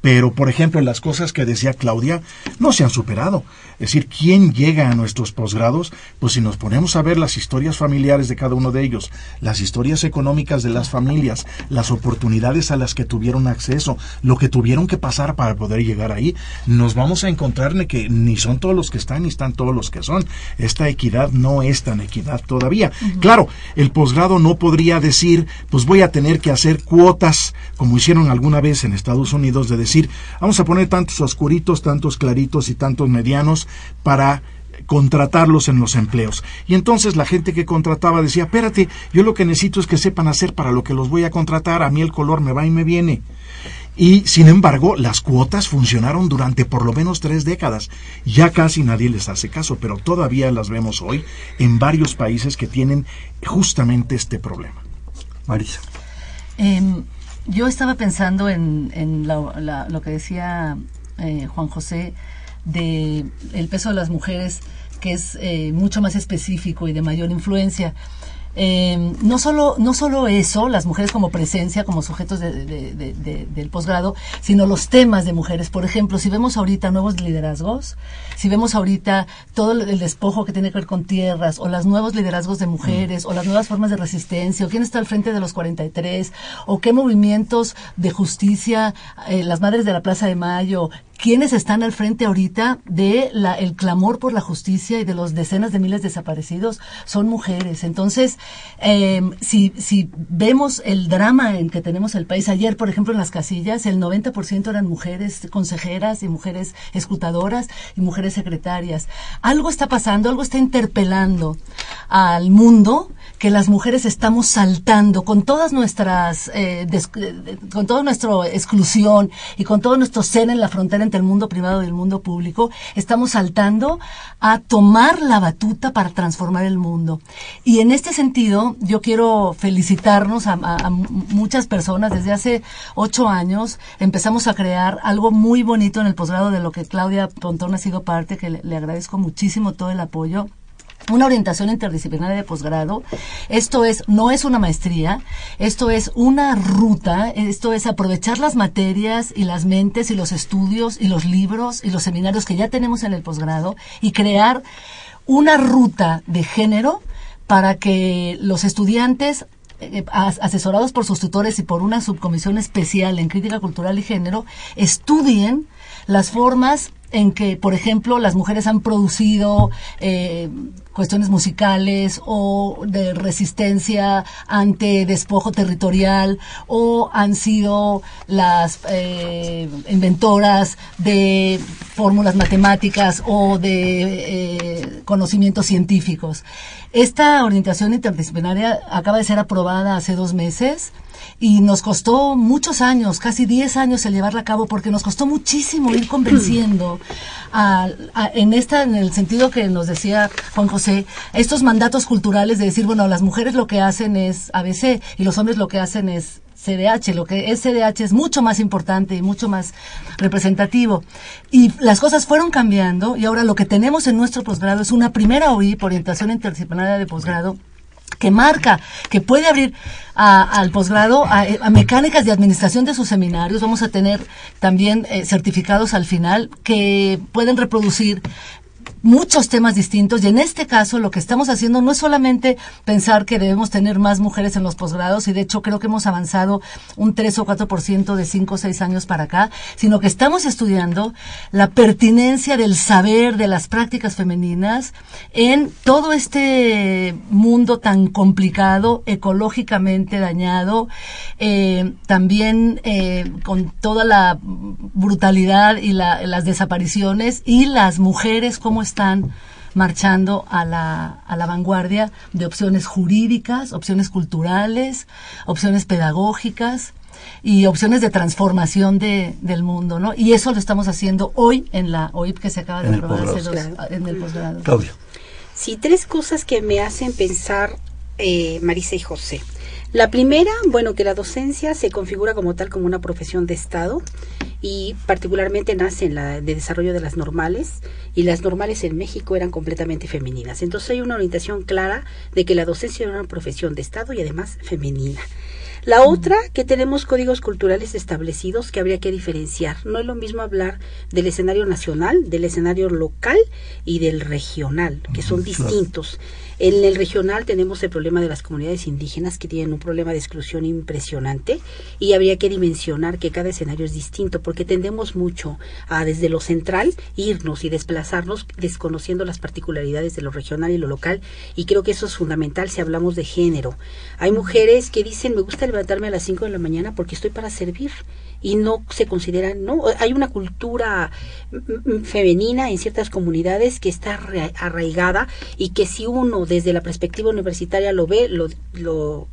pero, por ejemplo, las cosas que decía Claudia no se han superado. Es decir, ¿quién llega a nuestros posgrados? Pues si nos ponemos a ver las historias familiares de cada uno de ellos, las historias económicas de las familias, las oportunidades a las que tuvieron acceso, lo que tuvieron que pasar para poder llegar ahí, nos vamos a encontrar que ni son todos los que están ni están todos los que son. Esta equidad no es tan equidad todavía. Claro, el posgrado no podría decir, pues voy a tener que hacer cuotas, como hicieron alguna vez en Estados Unidos, de decir, vamos a poner tantos oscuritos, tantos claritos y tantos medianos para contratarlos en los empleos. Y entonces la gente que contrataba decía, espérate, yo lo que necesito es que sepan hacer para lo que los voy a contratar, a mí el color me va y me viene. Y sin embargo, las cuotas funcionaron durante por lo menos tres décadas. Ya casi nadie les hace caso, pero todavía las vemos hoy en varios países que tienen justamente este problema. Marisa. Em, yo estaba pensando en, lo que decía eh, Juan José de el peso de las mujeres que es eh, mucho más específico y de mayor influencia. Eh, no, solo, no solo eso, las mujeres como presencia, como sujetos del posgrado, sino los temas de mujeres. Por ejemplo, si vemos ahorita nuevos liderazgos, si vemos ahorita todo el despojo que tiene que ver con tierras, o los nuevos liderazgos de mujeres, o las nuevas formas de resistencia, o quién está al frente de los 43, o qué movimientos de justicia, eh, las madres de la Plaza de Mayo, quienes están al frente ahorita de el clamor por la justicia y de los decenas de miles desaparecidos son mujeres. Entonces, eh, si, vemos el drama en que tenemos el país, ayer, por ejemplo, en las casillas, el 90% eran mujeres consejeras y mujeres escrutadoras y mujeres secretarias. Algo está pasando, algo está interpelando al mundo que las mujeres estamos saltando con todas nuestras, eh, con toda nuestra exclusión y con todo nuestro ser en la frontera entre el mundo privado y el mundo público, estamos saltando a tomar la batuta para transformar el mundo. Y en este sentido, yo quiero felicitarnos a, muchas personas. Desde hace ocho años empezamos a crear algo muy bonito en el posgrado de lo que Claudia Pontón ha sido parte, que le agradezco muchísimo todo el apoyo una orientación interdisciplinaria de posgrado. Esto es, no es una maestría, esto es una ruta, esto es aprovechar las materias y las mentes y los estudios y los libros y los seminarios que ya tenemos en el posgrado y crear una ruta de género para que los estudiantes eh, asesorados por sus tutores y por una subcomisión especial en crítica cultural y género, estudien las formas en que, por ejemplo, las mujeres han producido eh, cuestiones musicales o de resistencia ante despojo territorial o han sido las eh, inventoras de fórmulas matemáticas o de eh, conocimientos científicos. Esta orientación interdisciplinaria acaba de ser aprobada hace dos meses y nos costó muchos años, casi 10 años el llevarla a cabo porque nos costó muchísimo ir convenciendo a, en esta en el sentido que nos decía Juan José, estos mandatos culturales de decir, bueno, las mujeres lo que hacen es ABC y los hombres lo que hacen es CDH, lo que es CDH es mucho más importante y mucho más representativo. Y las cosas fueron cambiando y ahora lo que tenemos en nuestro posgrado es una primera OI, orientación interdisciplinaria de posgrado, que marca, que puede abrir al posgrado a, mecánicas de administración de sus seminarios. Vamos a tener también eh, certificados al final que pueden reproducir muchos temas distintos y en este caso lo que estamos haciendo no es solamente pensar que debemos tener más mujeres en los posgrados y de hecho creo que hemos avanzado un 3 o 4% de 5 o 6 años para acá, sino que estamos estudiando la pertinencia del saber de las prácticas femeninas en todo este mundo tan complicado, ecológicamente dañado, eh, también eh, con toda la brutalidad y las desapariciones y las mujeres como están marchando a la, a la vanguardia de opciones jurídicas, opciones culturales, opciones pedagógicas y opciones de transformación de, del mundo, ¿no? Y eso lo estamos haciendo hoy en la OIP que se acaba de aprobar hace dos, en el posgrado. Claudio. Sí, tres cosas que me hacen pensar eh, Marisa y José. La primera, bueno, que la docencia se configura como tal como una profesión de Estado y particularmente nace en la de desarrollo de las normales y las normales en México eran completamente femeninas. Entonces hay una orientación clara de que la docencia era una profesión de Estado y además femenina. La otra, que tenemos códigos culturales establecidos que habría que diferenciar. No es lo mismo hablar del escenario nacional, del escenario local y del regional, que son distintos. En el regional tenemos el problema de las comunidades indígenas que tienen un problema de exclusión impresionante y habría que dimensionar que cada escenario es distinto porque tendemos mucho a desde lo central irnos y desplazarnos desconociendo las particularidades de lo regional y lo local y creo que eso es fundamental si hablamos de género. Hay mujeres que dicen me gusta levantarme a las 5 de la mañana porque estoy para servir y no se considera, no, hay una cultura femenina en ciertas comunidades que está arraigada y que si uno desde la perspectiva universitaria lo ve, lo, lo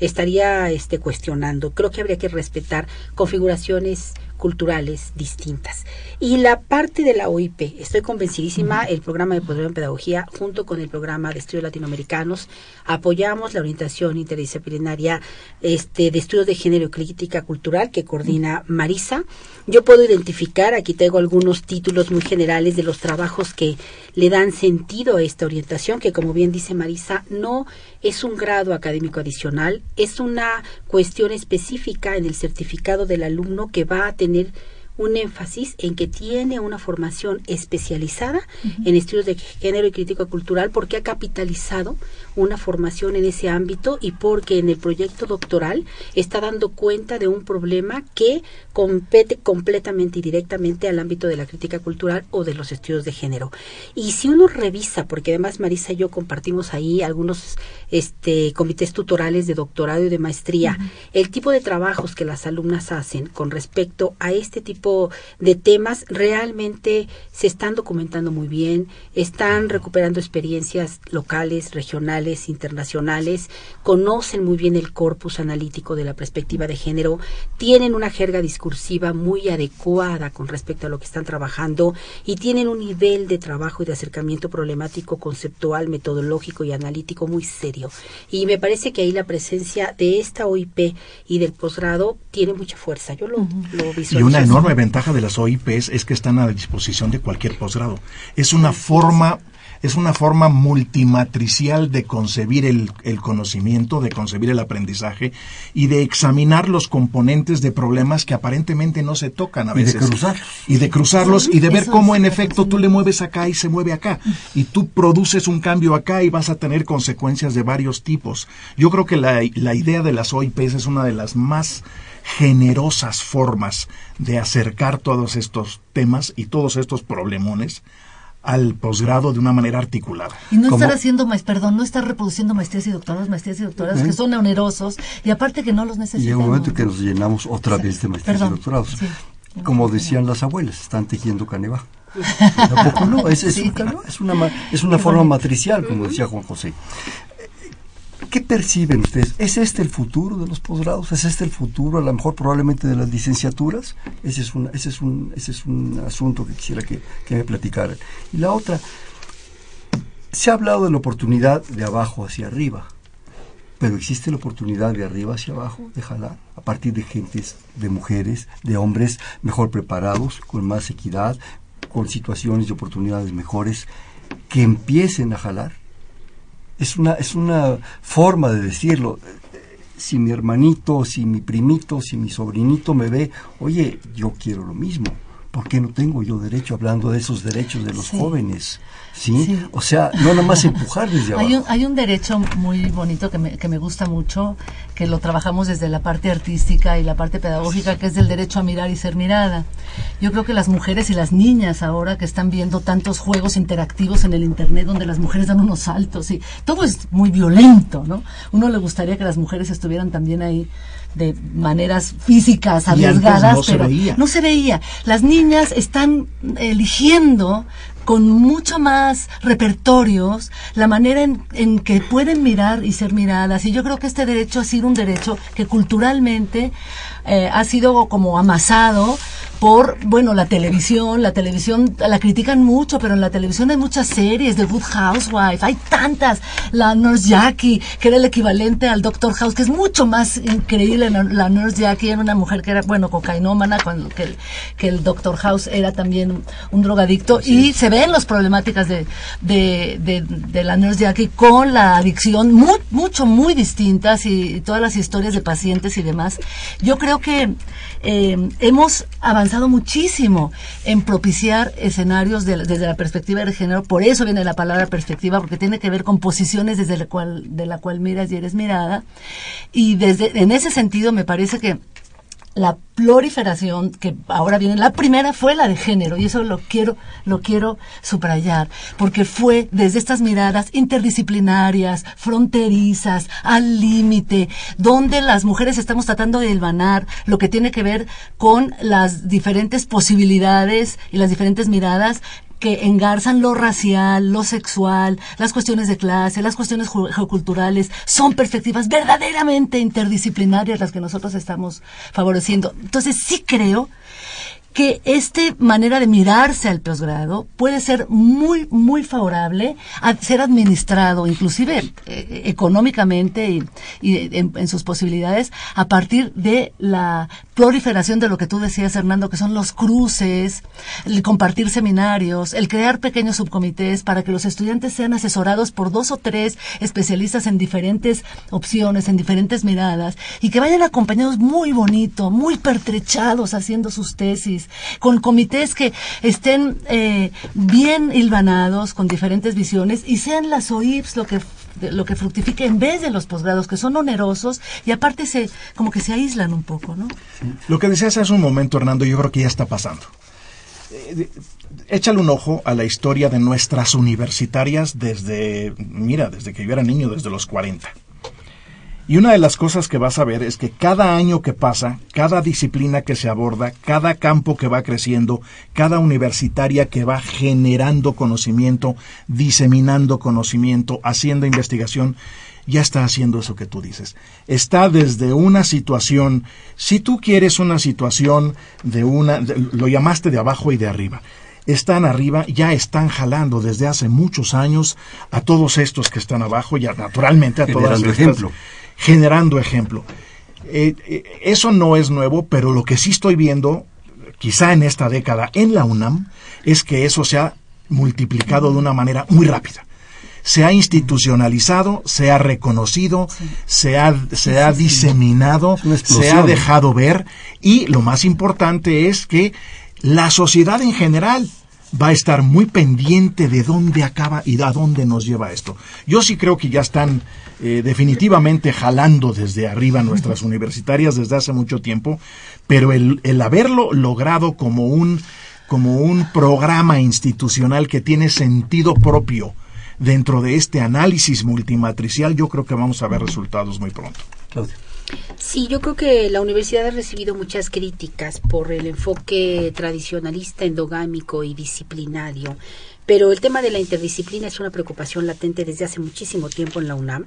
estaría este cuestionando. Creo que habría que respetar configuraciones culturales distintas. Y la parte de la OIP, estoy convencidísima, el programa de posgrado en pedagogía junto con el programa de estudios latinoamericanos apoyamos la orientación interdisciplinaria este de estudios de género y crítica cultural que coordina Marisa. Yo puedo identificar, aquí tengo algunos títulos muy generales de los trabajos que le dan sentido a esta orientación, que como bien dice Marisa, no es un grado académico adicional, es una cuestión específica en el certificado del alumno que va a tener tener un énfasis en que tiene una formación especializada en estudios de género y crítica cultural porque ha capitalizado una formación en ese ámbito y porque en el proyecto doctoral está dando cuenta de un problema que compete completamente y directamente al ámbito de la crítica cultural o de los estudios de género. Y si uno revisa, porque además Marisa y yo compartimos ahí algunos este, comités tutorales de doctorado y de maestría, el tipo de trabajos que las alumnas hacen con respecto a este tipo de temas realmente se están documentando muy bien, están recuperando experiencias locales, regionales, internacionales, conocen muy bien el corpus analítico de la perspectiva de género, tienen una jerga discursiva muy adecuada con respecto a lo que están trabajando y tienen un nivel de trabajo y de acercamiento problemático, conceptual, metodológico y analítico muy serio. Y me parece que ahí la presencia de esta OIP y del posgrado tiene mucha fuerza. Yo lo, visualizo. Y una enorme ventaja de las OIPs es que están a disposición de cualquier posgrado. Es una forma es una forma multimatricial de concebir el, conocimiento, de concebir el aprendizaje y de examinar los componentes de problemas que aparentemente no se tocan a veces. Y de cruzarlos. Y de cruzarlos y de ver cómo en efecto tú le mueves acá y se mueve acá. Y tú produces un cambio acá y vas a tener consecuencias de varios tipos. Yo creo que la, la idea de las OIPs es una de las más generosas formas de acercar todos estos temas y todos estos problemones al posgrado de una manera articulada. Y no estar haciendo, perdón, no estar reproduciendo maestrías y doctorados, maestrías y doctorados que son onerosos y aparte que no los necesitamos. Y llega un momento que nos llenamos otra vez de maestrías y doctorados. Como decían las abuelas, están tejiendo caneva. Tampoco no, es, es, una, es una forma matricial, como decía Juan José. ¿Qué perciben ustedes? ¿Es este el futuro de los posgrados? ¿Es este el futuro, a lo mejor probablemente de las licenciaturas? Ese es, un, ese es, un, ese es un asunto que quisiera que, me platicaran. Y la otra, se ha hablado de la oportunidad de abajo hacia arriba, pero existe la oportunidad de arriba hacia abajo, de jalar, a partir de gentes, de mujeres, de hombres mejor preparados, con más equidad, con situaciones y oportunidades mejores, que empiecen a jalar es una, es una forma de decirlo. Si mi hermanito, si mi primito, si mi sobrinito me ve, oye, yo quiero lo mismo. ¿Por qué no tengo yo derecho hablando de esos derechos de los jóvenes? ¿sí? O sea, no nada más empujar desde abajo. Hay un, hay un derecho muy bonito que me, que me gusta mucho, que lo trabajamos desde la parte artística y la parte pedagógica, que es el derecho a mirar y ser mirada. Yo creo que las mujeres y las niñas ahora que están viendo tantos juegos interactivos en el Internet donde las mujeres dan unos saltos y todo es muy violento, ¿no? Uno le gustaría que las mujeres estuvieran también ahí de maneras físicas arriesgadas, pero no se veía. Las niñas están eligiendo con mucho más repertorios, la manera en, que pueden mirar y ser miradas. Y yo creo que este derecho ha sido un derecho que culturalmente eh, ha sido como amasado por, bueno, la televisión, la televisión la critican mucho, pero en la televisión hay muchas series de Good Housewife, hay tantas, la Nurse Jackie, que era el equivalente al Doctor House, que es mucho más increíble, la Nurse Jackie era una mujer que era, bueno, cocainómana, cuando que el, que el Doctor House era también un drogadicto, y se ven las problemáticas de, de, de, la Nurse Jackie con la adicción, muy, mucho, muy distintas, y, todas las historias de pacientes y demás. Yo creo que eh, hemos avanzado avanzado muchísimo en propiciar escenarios desde la perspectiva de género. Por eso viene la palabra perspectiva, porque tiene que ver con posiciones desde la cual, de la cual miras y eres mirada. Y desde, en ese sentido me parece que la proliferación que ahora viene, la primera fue la de género y eso lo quiero, lo quiero subrayar, porque fue desde estas miradas interdisciplinarias, fronterizas, al límite, donde las mujeres estamos tratando de hilvanar lo que tiene que ver con las diferentes posibilidades y las diferentes miradas engarzan lo racial, lo sexual, las cuestiones de clase, las cuestiones geoculturales, son perspectivas verdaderamente interdisciplinarias las que nosotros estamos favoreciendo. Entonces sí creo que esta manera de mirarse al posgrado puede ser muy, muy favorable a ser administrado, inclusive eh, económicamente y, en, sus posibilidades, a partir de la proliferación de lo que tú decías, Hernando, que son los cruces, el compartir seminarios, el crear pequeños subcomités para que los estudiantes sean asesorados por dos o tres especialistas en diferentes opciones, en diferentes miradas, y que vayan acompañados muy bonito, muy pertrechados haciendo sus tesis, con comités que estén eh, bien hilvanados, con diferentes visiones, y sean las OIPs lo que lo que fructifique en vez de los posgrados que son onerosos y aparte se como que se aíslan un poco, ¿no? Lo que decías hace un momento, Hernando, yo creo que ya está pasando. Eh, échale un ojo a la historia de nuestras universitarias desde, mira, desde que yo era niño, desde los 40. Y una de las cosas que vas a ver es que cada año que pasa, cada disciplina que se aborda, cada campo que va creciendo, cada universitaria que va generando conocimiento, diseminando conocimiento, haciendo investigación, ya está haciendo eso que tú dices. Está desde una situación, si tú quieres una situación de una, lo llamaste de abajo y de arriba están arriba, ya están jalando desde hace muchos años a todos estos que están abajo, ya naturalmente a todas estas, ejemplo. Generando ejemplo. Eh, eh, eso no es nuevo, pero lo que sí estoy viendo, quizá en esta década en la UNAM, es que eso se ha multiplicado de una manera muy rápida se ha institucionalizado, se ha reconocido, se ha, se ha diseminado, se ha dejado ver y lo más importante es que la sociedad en general va a estar muy pendiente de dónde acaba y a dónde nos lleva esto. Yo sí creo que ya están eh, definitivamente jalando desde arriba nuestras universitarias desde hace mucho tiempo, pero el, el haberlo logrado como un, como un programa institucional que tiene sentido propio dentro de este análisis multimatricial, yo creo que vamos a ver resultados muy pronto. Sí, yo creo que la universidad ha recibido muchas críticas por el enfoque tradicionalista, endogámico y disciplinario pero el tema de la interdisciplina es una preocupación latente desde hace muchísimo tiempo en la UNAM.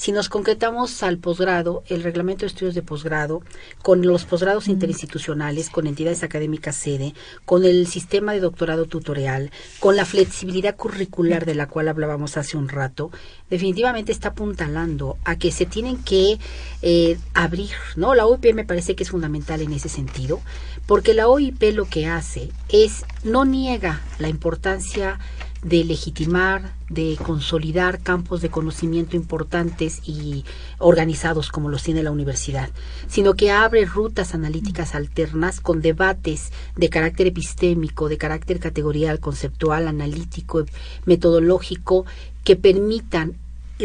Si nos concretamos al posgrado, el reglamento de estudios de posgrado, con los posgrados interinstitucionales, con entidades académicas sede, con el sistema de doctorado tutorial, con la flexibilidad curricular de la cual hablábamos hace un rato, definitivamente está apuntalando a que se tienen que eh, abrir, ¿no? La OIP me parece que es fundamental en ese sentido, porque la OIP lo que hace es no niega la importancia de legitimar, de consolidar campos de conocimiento importantes y organizados como los tiene la universidad, sino que abre rutas analíticas alternas con debates de carácter epistémico, de carácter categorial, conceptual, analítico, metodológico, que permitan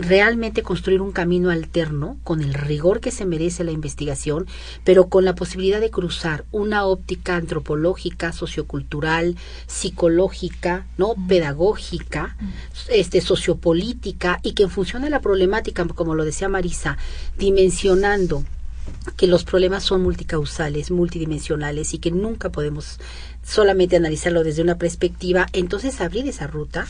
realmente construir un camino alterno con el rigor que se merece la investigación, pero con la posibilidad de cruzar una óptica antropológica, sociocultural, psicológica, no pedagógica, este sociopolítica y que en función de la problemática, como lo decía Marisa, dimensionando que los problemas son multicausales, multidimensionales y que nunca podemos solamente analizarlo desde una perspectiva, entonces abrir esa ruta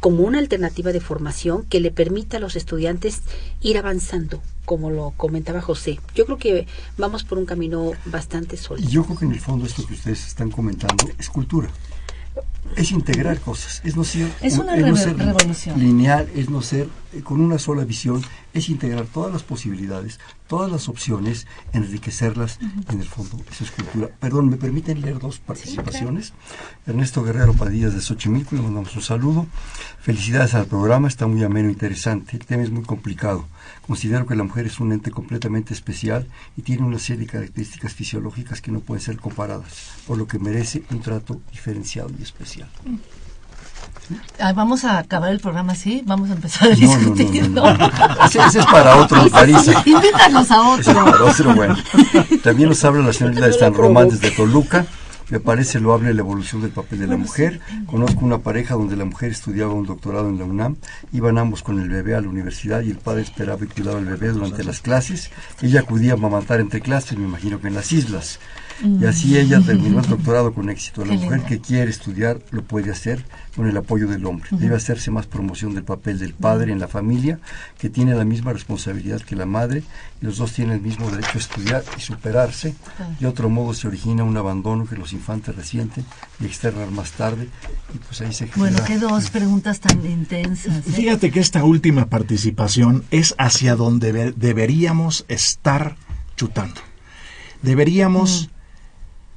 como una alternativa de formación que le permita a los estudiantes ir avanzando, como lo comentaba José. Yo creo que vamos por un camino bastante sólido. Yo creo que en el fondo esto que ustedes están comentando es cultura. Es integrar cosas, es no ser, es una revolución. lineal, es no ser eh, con una sola visión, es integrar todas las posibilidades, todas las opciones, enriquecerlas en el fondo. Eso es cultura. Perdón, ¿me permiten leer dos participaciones? Ernesto Guerrero Padillas de Xochimilco, le mandamos un saludo. Felicidades al programa, está muy ameno e interesante. El tema es muy complicado. Considero que la mujer es un ente completamente especial y tiene una serie de características fisiológicas que no pueden ser comparadas, por lo que merece un trato diferenciado y especial. Ah, vamos a acabar el programa así, vamos a empezar a discutir. No, no, ese, es para otro, Marisa. Invítanos a otro. para otro, bueno. También nos habla la señorita de San Román desde Toluca. Me parece loable la evolución del papel de la mujer. Conozco una pareja donde la mujer estudiaba un doctorado en la UNAM. Iban ambos con el bebé a la universidad y el padre esperaba y cuidaba al bebé durante las clases. Ella acudía a matar entre clases, me imagino que en las islas. Y así ella terminó el doctorado con éxito. La mujer que quiere estudiar lo puede hacer con el apoyo del hombre. Debe hacerse más promoción del papel del padre en la familia, que tiene la misma responsabilidad que la madre, y los dos tienen el mismo derecho a estudiar y superarse. De otro modo se origina un abandono que los infantes resienten y externan más tarde, y pues ahí se Bueno, qué dos preguntas tan intensas. ¿eh? Fíjate que esta última participación es hacia donde deberíamos estar chutando. Deberíamos,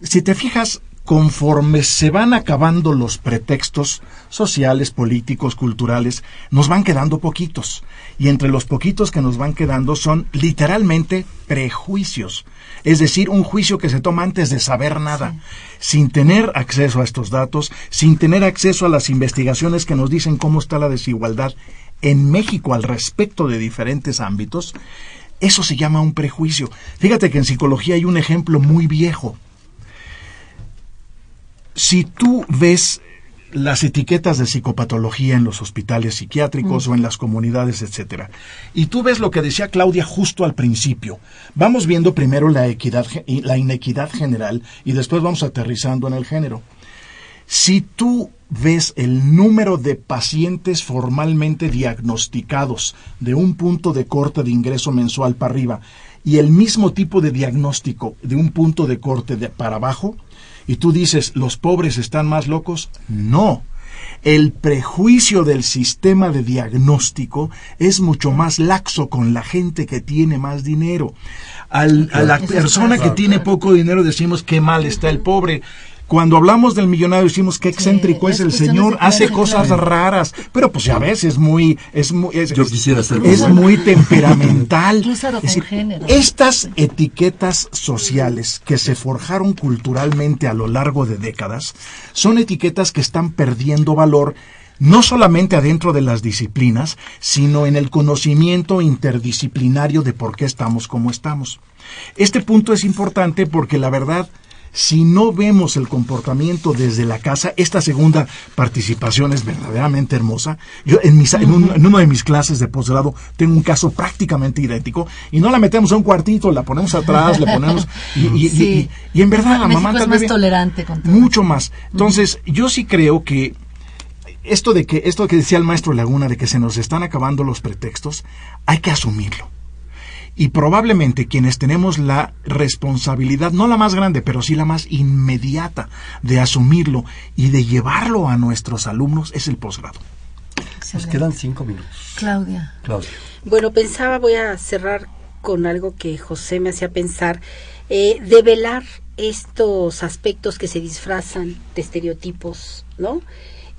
si te fijas, conforme se van acabando los pretextos sociales, políticos, culturales, nos van quedando poquitos. Y entre los poquitos que nos van quedando son literalmente prejuicios. Es decir, un juicio que se toma antes de saber nada, sin tener acceso a estos datos, sin tener acceso a las investigaciones que nos dicen cómo está la desigualdad en México al respecto de diferentes ámbitos. Eso se llama un prejuicio. Fíjate que en psicología hay un ejemplo muy viejo si tú ves las etiquetas de psicopatología en los hospitales psiquiátricos o en las comunidades, etcétera. Y tú ves lo que decía Claudia justo al principio. Vamos viendo primero la equidad, la inequidad general y después vamos aterrizando en el género. Si tú ves el número de pacientes formalmente diagnosticados de un punto de corte de ingreso mensual para arriba y el mismo tipo de diagnóstico de un punto de corte de para abajo, y tú dices, ¿los pobres están más locos? No. El prejuicio del sistema de diagnóstico es mucho más laxo con la gente que tiene más dinero. a la persona que tiene poco dinero decimos qué mal está el pobre. Cuando hablamos del millonario decimos que excéntrico es el señor, hace cosas raras, pero pues ya ves, es muy, es muy, es, Yo quisiera ser es muy temperamental. estas etiquetas sociales que se forjaron culturalmente a lo largo de décadas son etiquetas que están perdiendo valor no solamente adentro de las disciplinas, sino en el conocimiento interdisciplinario de por qué estamos como estamos. Este punto es importante porque la verdad si no vemos el comportamiento desde la casa, esta segunda participación es verdaderamente hermosa. Yo en, en, una de mis clases de posgrado tengo un caso prácticamente idéntico y no la metemos en un cuartito, la ponemos atrás, le ponemos y, en verdad la mamá es más tolerante con mucho más. Entonces yo sí creo que esto de que esto que decía el maestro Laguna de que se nos están acabando los pretextos, hay que asumirlo y probablemente quienes tenemos la responsabilidad, no la más grande, pero sí la más inmediata de asumirlo y de llevarlo a nuestros alumnos es el posgrado. Nos quedan cinco minutos. Claudia. Claudia. Bueno, pensaba, voy a cerrar con algo que José me hacía pensar, eh, develar estos aspectos que se disfrazan de estereotipos, ¿no?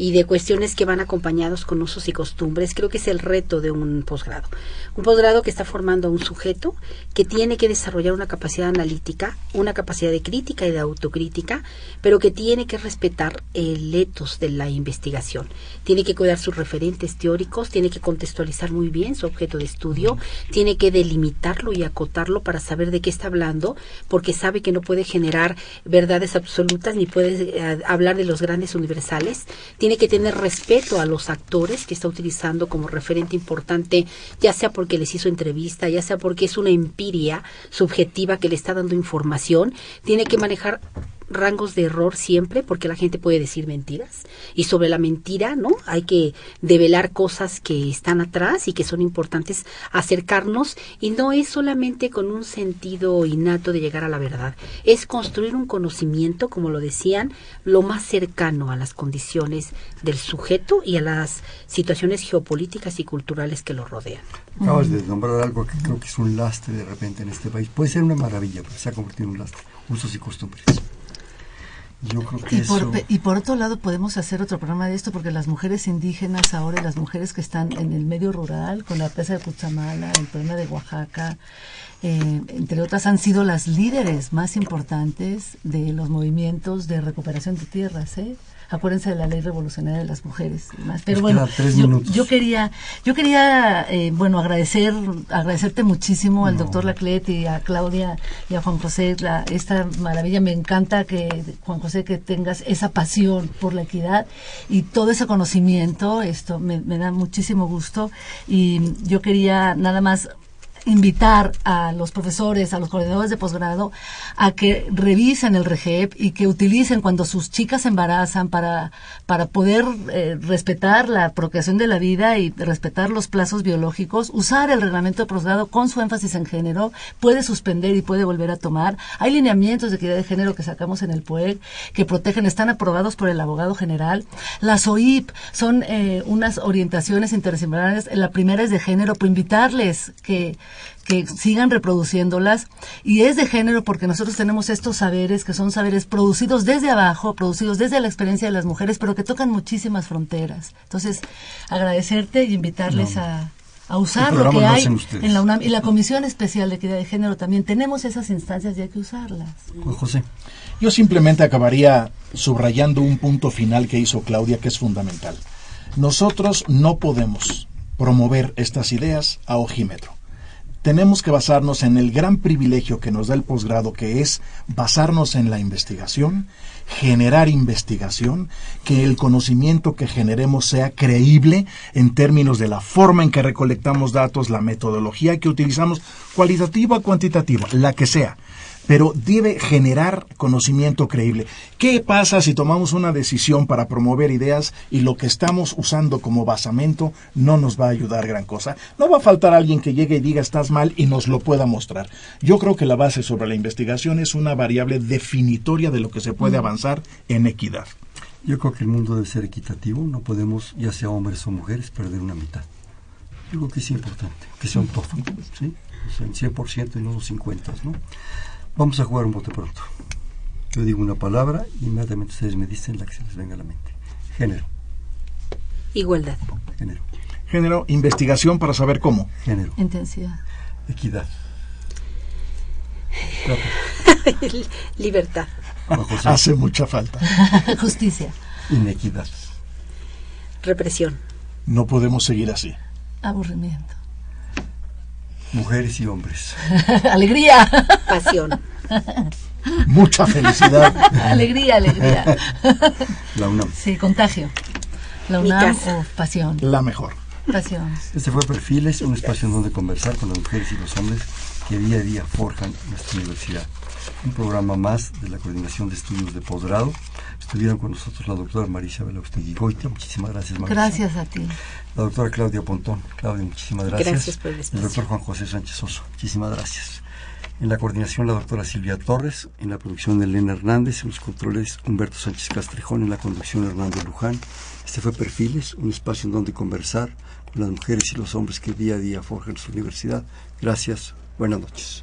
Y de cuestiones que van acompañados con usos y costumbres, creo que es el reto de un posgrado. Un posgrado que está formando a un sujeto que tiene que desarrollar una capacidad analítica, una capacidad de crítica y de autocrítica, pero que tiene que respetar el etos de la investigación. Tiene que cuidar sus referentes teóricos, tiene que contextualizar muy bien su objeto de estudio, tiene que delimitarlo y acotarlo para saber de qué está hablando, porque sabe que no puede generar verdades absolutas ni puede eh, hablar de los grandes universales que tener respeto a los actores que está utilizando como referente importante, ya sea porque les hizo entrevista, ya sea porque es una empiria subjetiva que le está dando información, tiene que manejar rangos de error siempre, porque la gente puede decir mentiras. Y sobre la mentira, ¿no? Hay que develar cosas que están atrás y que son importantes acercarnos. Y no es solamente con un sentido innato de llegar a la verdad. Es construir un conocimiento, como lo decían, lo más cercano a las condiciones del sujeto y a las situaciones geopolíticas y culturales que lo rodean. Acabas de nombrar algo que creo que es un lastre de repente en este país. Puede ser una maravilla, pero se ha convertido en un lastre. Usos y costumbres y, por, y por otro lado podemos hacer otro programa de esto porque las mujeres indígenas ahora las mujeres que están en el medio rural con la pesa de Cuchamala, el problema de Oaxaca, eh, entre otras han sido las líderes más importantes de los movimientos de recuperación de tierras, ¿eh? Acuérdense de la ley revolucionaria de las mujeres Pero bueno, yo, quería, yo quería, eh, bueno, agradecer, agradecerte muchísimo al doctor Laclet y a Claudia y a Juan José la, esta maravilla. Me encanta que, Juan José, que tengas esa pasión por la equidad y todo ese conocimiento. Esto me, me da muchísimo gusto y yo quería nada más invitar a los profesores, a los coordinadores de posgrado, a que revisen el REGEP y que utilicen cuando sus chicas se embarazan para, para poder eh, respetar la procreación de la vida y respetar los plazos biológicos, usar el reglamento de posgrado con su énfasis en género, puede suspender y puede volver a tomar. Hay lineamientos de equidad de género que sacamos en el PUEG que protegen, están aprobados por el abogado general. Las OIP son eh, unas orientaciones interdisciplinarias, la primera es de género, por invitarles que que sigan reproduciéndolas. Y es de género porque nosotros tenemos estos saberes que son saberes producidos desde abajo, producidos desde la experiencia de las mujeres, pero que tocan muchísimas fronteras. Entonces, agradecerte y invitarles a, a usar lo que hay en la UNAM y la Comisión Especial de Equidad de Género también. Tenemos esas instancias y hay que usarlas. José. Yo simplemente acabaría subrayando un punto final que hizo Claudia que es fundamental. Nosotros no podemos promover estas ideas a ojímetro. Tenemos que basarnos en el gran privilegio que nos da el posgrado, que es basarnos en la investigación, generar investigación, que el conocimiento que generemos sea creíble en términos de la forma en que recolectamos datos, la metodología que utilizamos, cualitativa, cuantitativa, la que sea pero debe generar conocimiento creíble. ¿Qué pasa si tomamos una decisión para promover ideas y lo que estamos usando como basamento no nos va a ayudar gran cosa? No va a faltar alguien que llegue y diga estás mal y nos lo pueda mostrar. Yo creo que la base sobre la investigación es una variable definitoria de lo que se puede avanzar en equidad. Yo creo que el mundo debe ser equitativo, no podemos, ya sea hombres o mujeres, perder una mitad. Yo creo que es importante, que sea un tofu, ¿sí? O sea, en 100% y no los 50, ¿no? Vamos a jugar un bote pronto. Yo digo una palabra y inmediatamente ustedes me dicen la que se les venga a la mente. Género. Igualdad. Género. Género, investigación para saber cómo. Género. Intensidad. Equidad. Libertad. Hace mucha falta. Justicia. Inequidad. Represión. No podemos seguir así. Aburrimiento. Mujeres y hombres. alegría. Pasión. Mucha felicidad. alegría, alegría. La UNAM. Sí, contagio. La UNAM o pasión. La mejor. Pasión. Este fue Perfiles, un espacio en donde conversar con las mujeres y los hombres que día a día forjan nuestra universidad. Un programa más de la Coordinación de Estudios de Posgrado. Estuvieron con nosotros la doctora María Isabel Goita. Muchísimas gracias, María. Gracias a ti. La doctora Claudia Pontón. Claudia, muchísimas gracias. Gracias por el espacio. El doctor Juan José Sánchez Oso. Muchísimas gracias. En la coordinación la doctora Silvia Torres, en la producción Elena Hernández, en los controles Humberto Sánchez Castrejón, en la conducción Hernando Luján. Este fue Perfiles, un espacio en donde conversar con las mujeres y los hombres que día a día forjan su universidad. Gracias, buenas noches.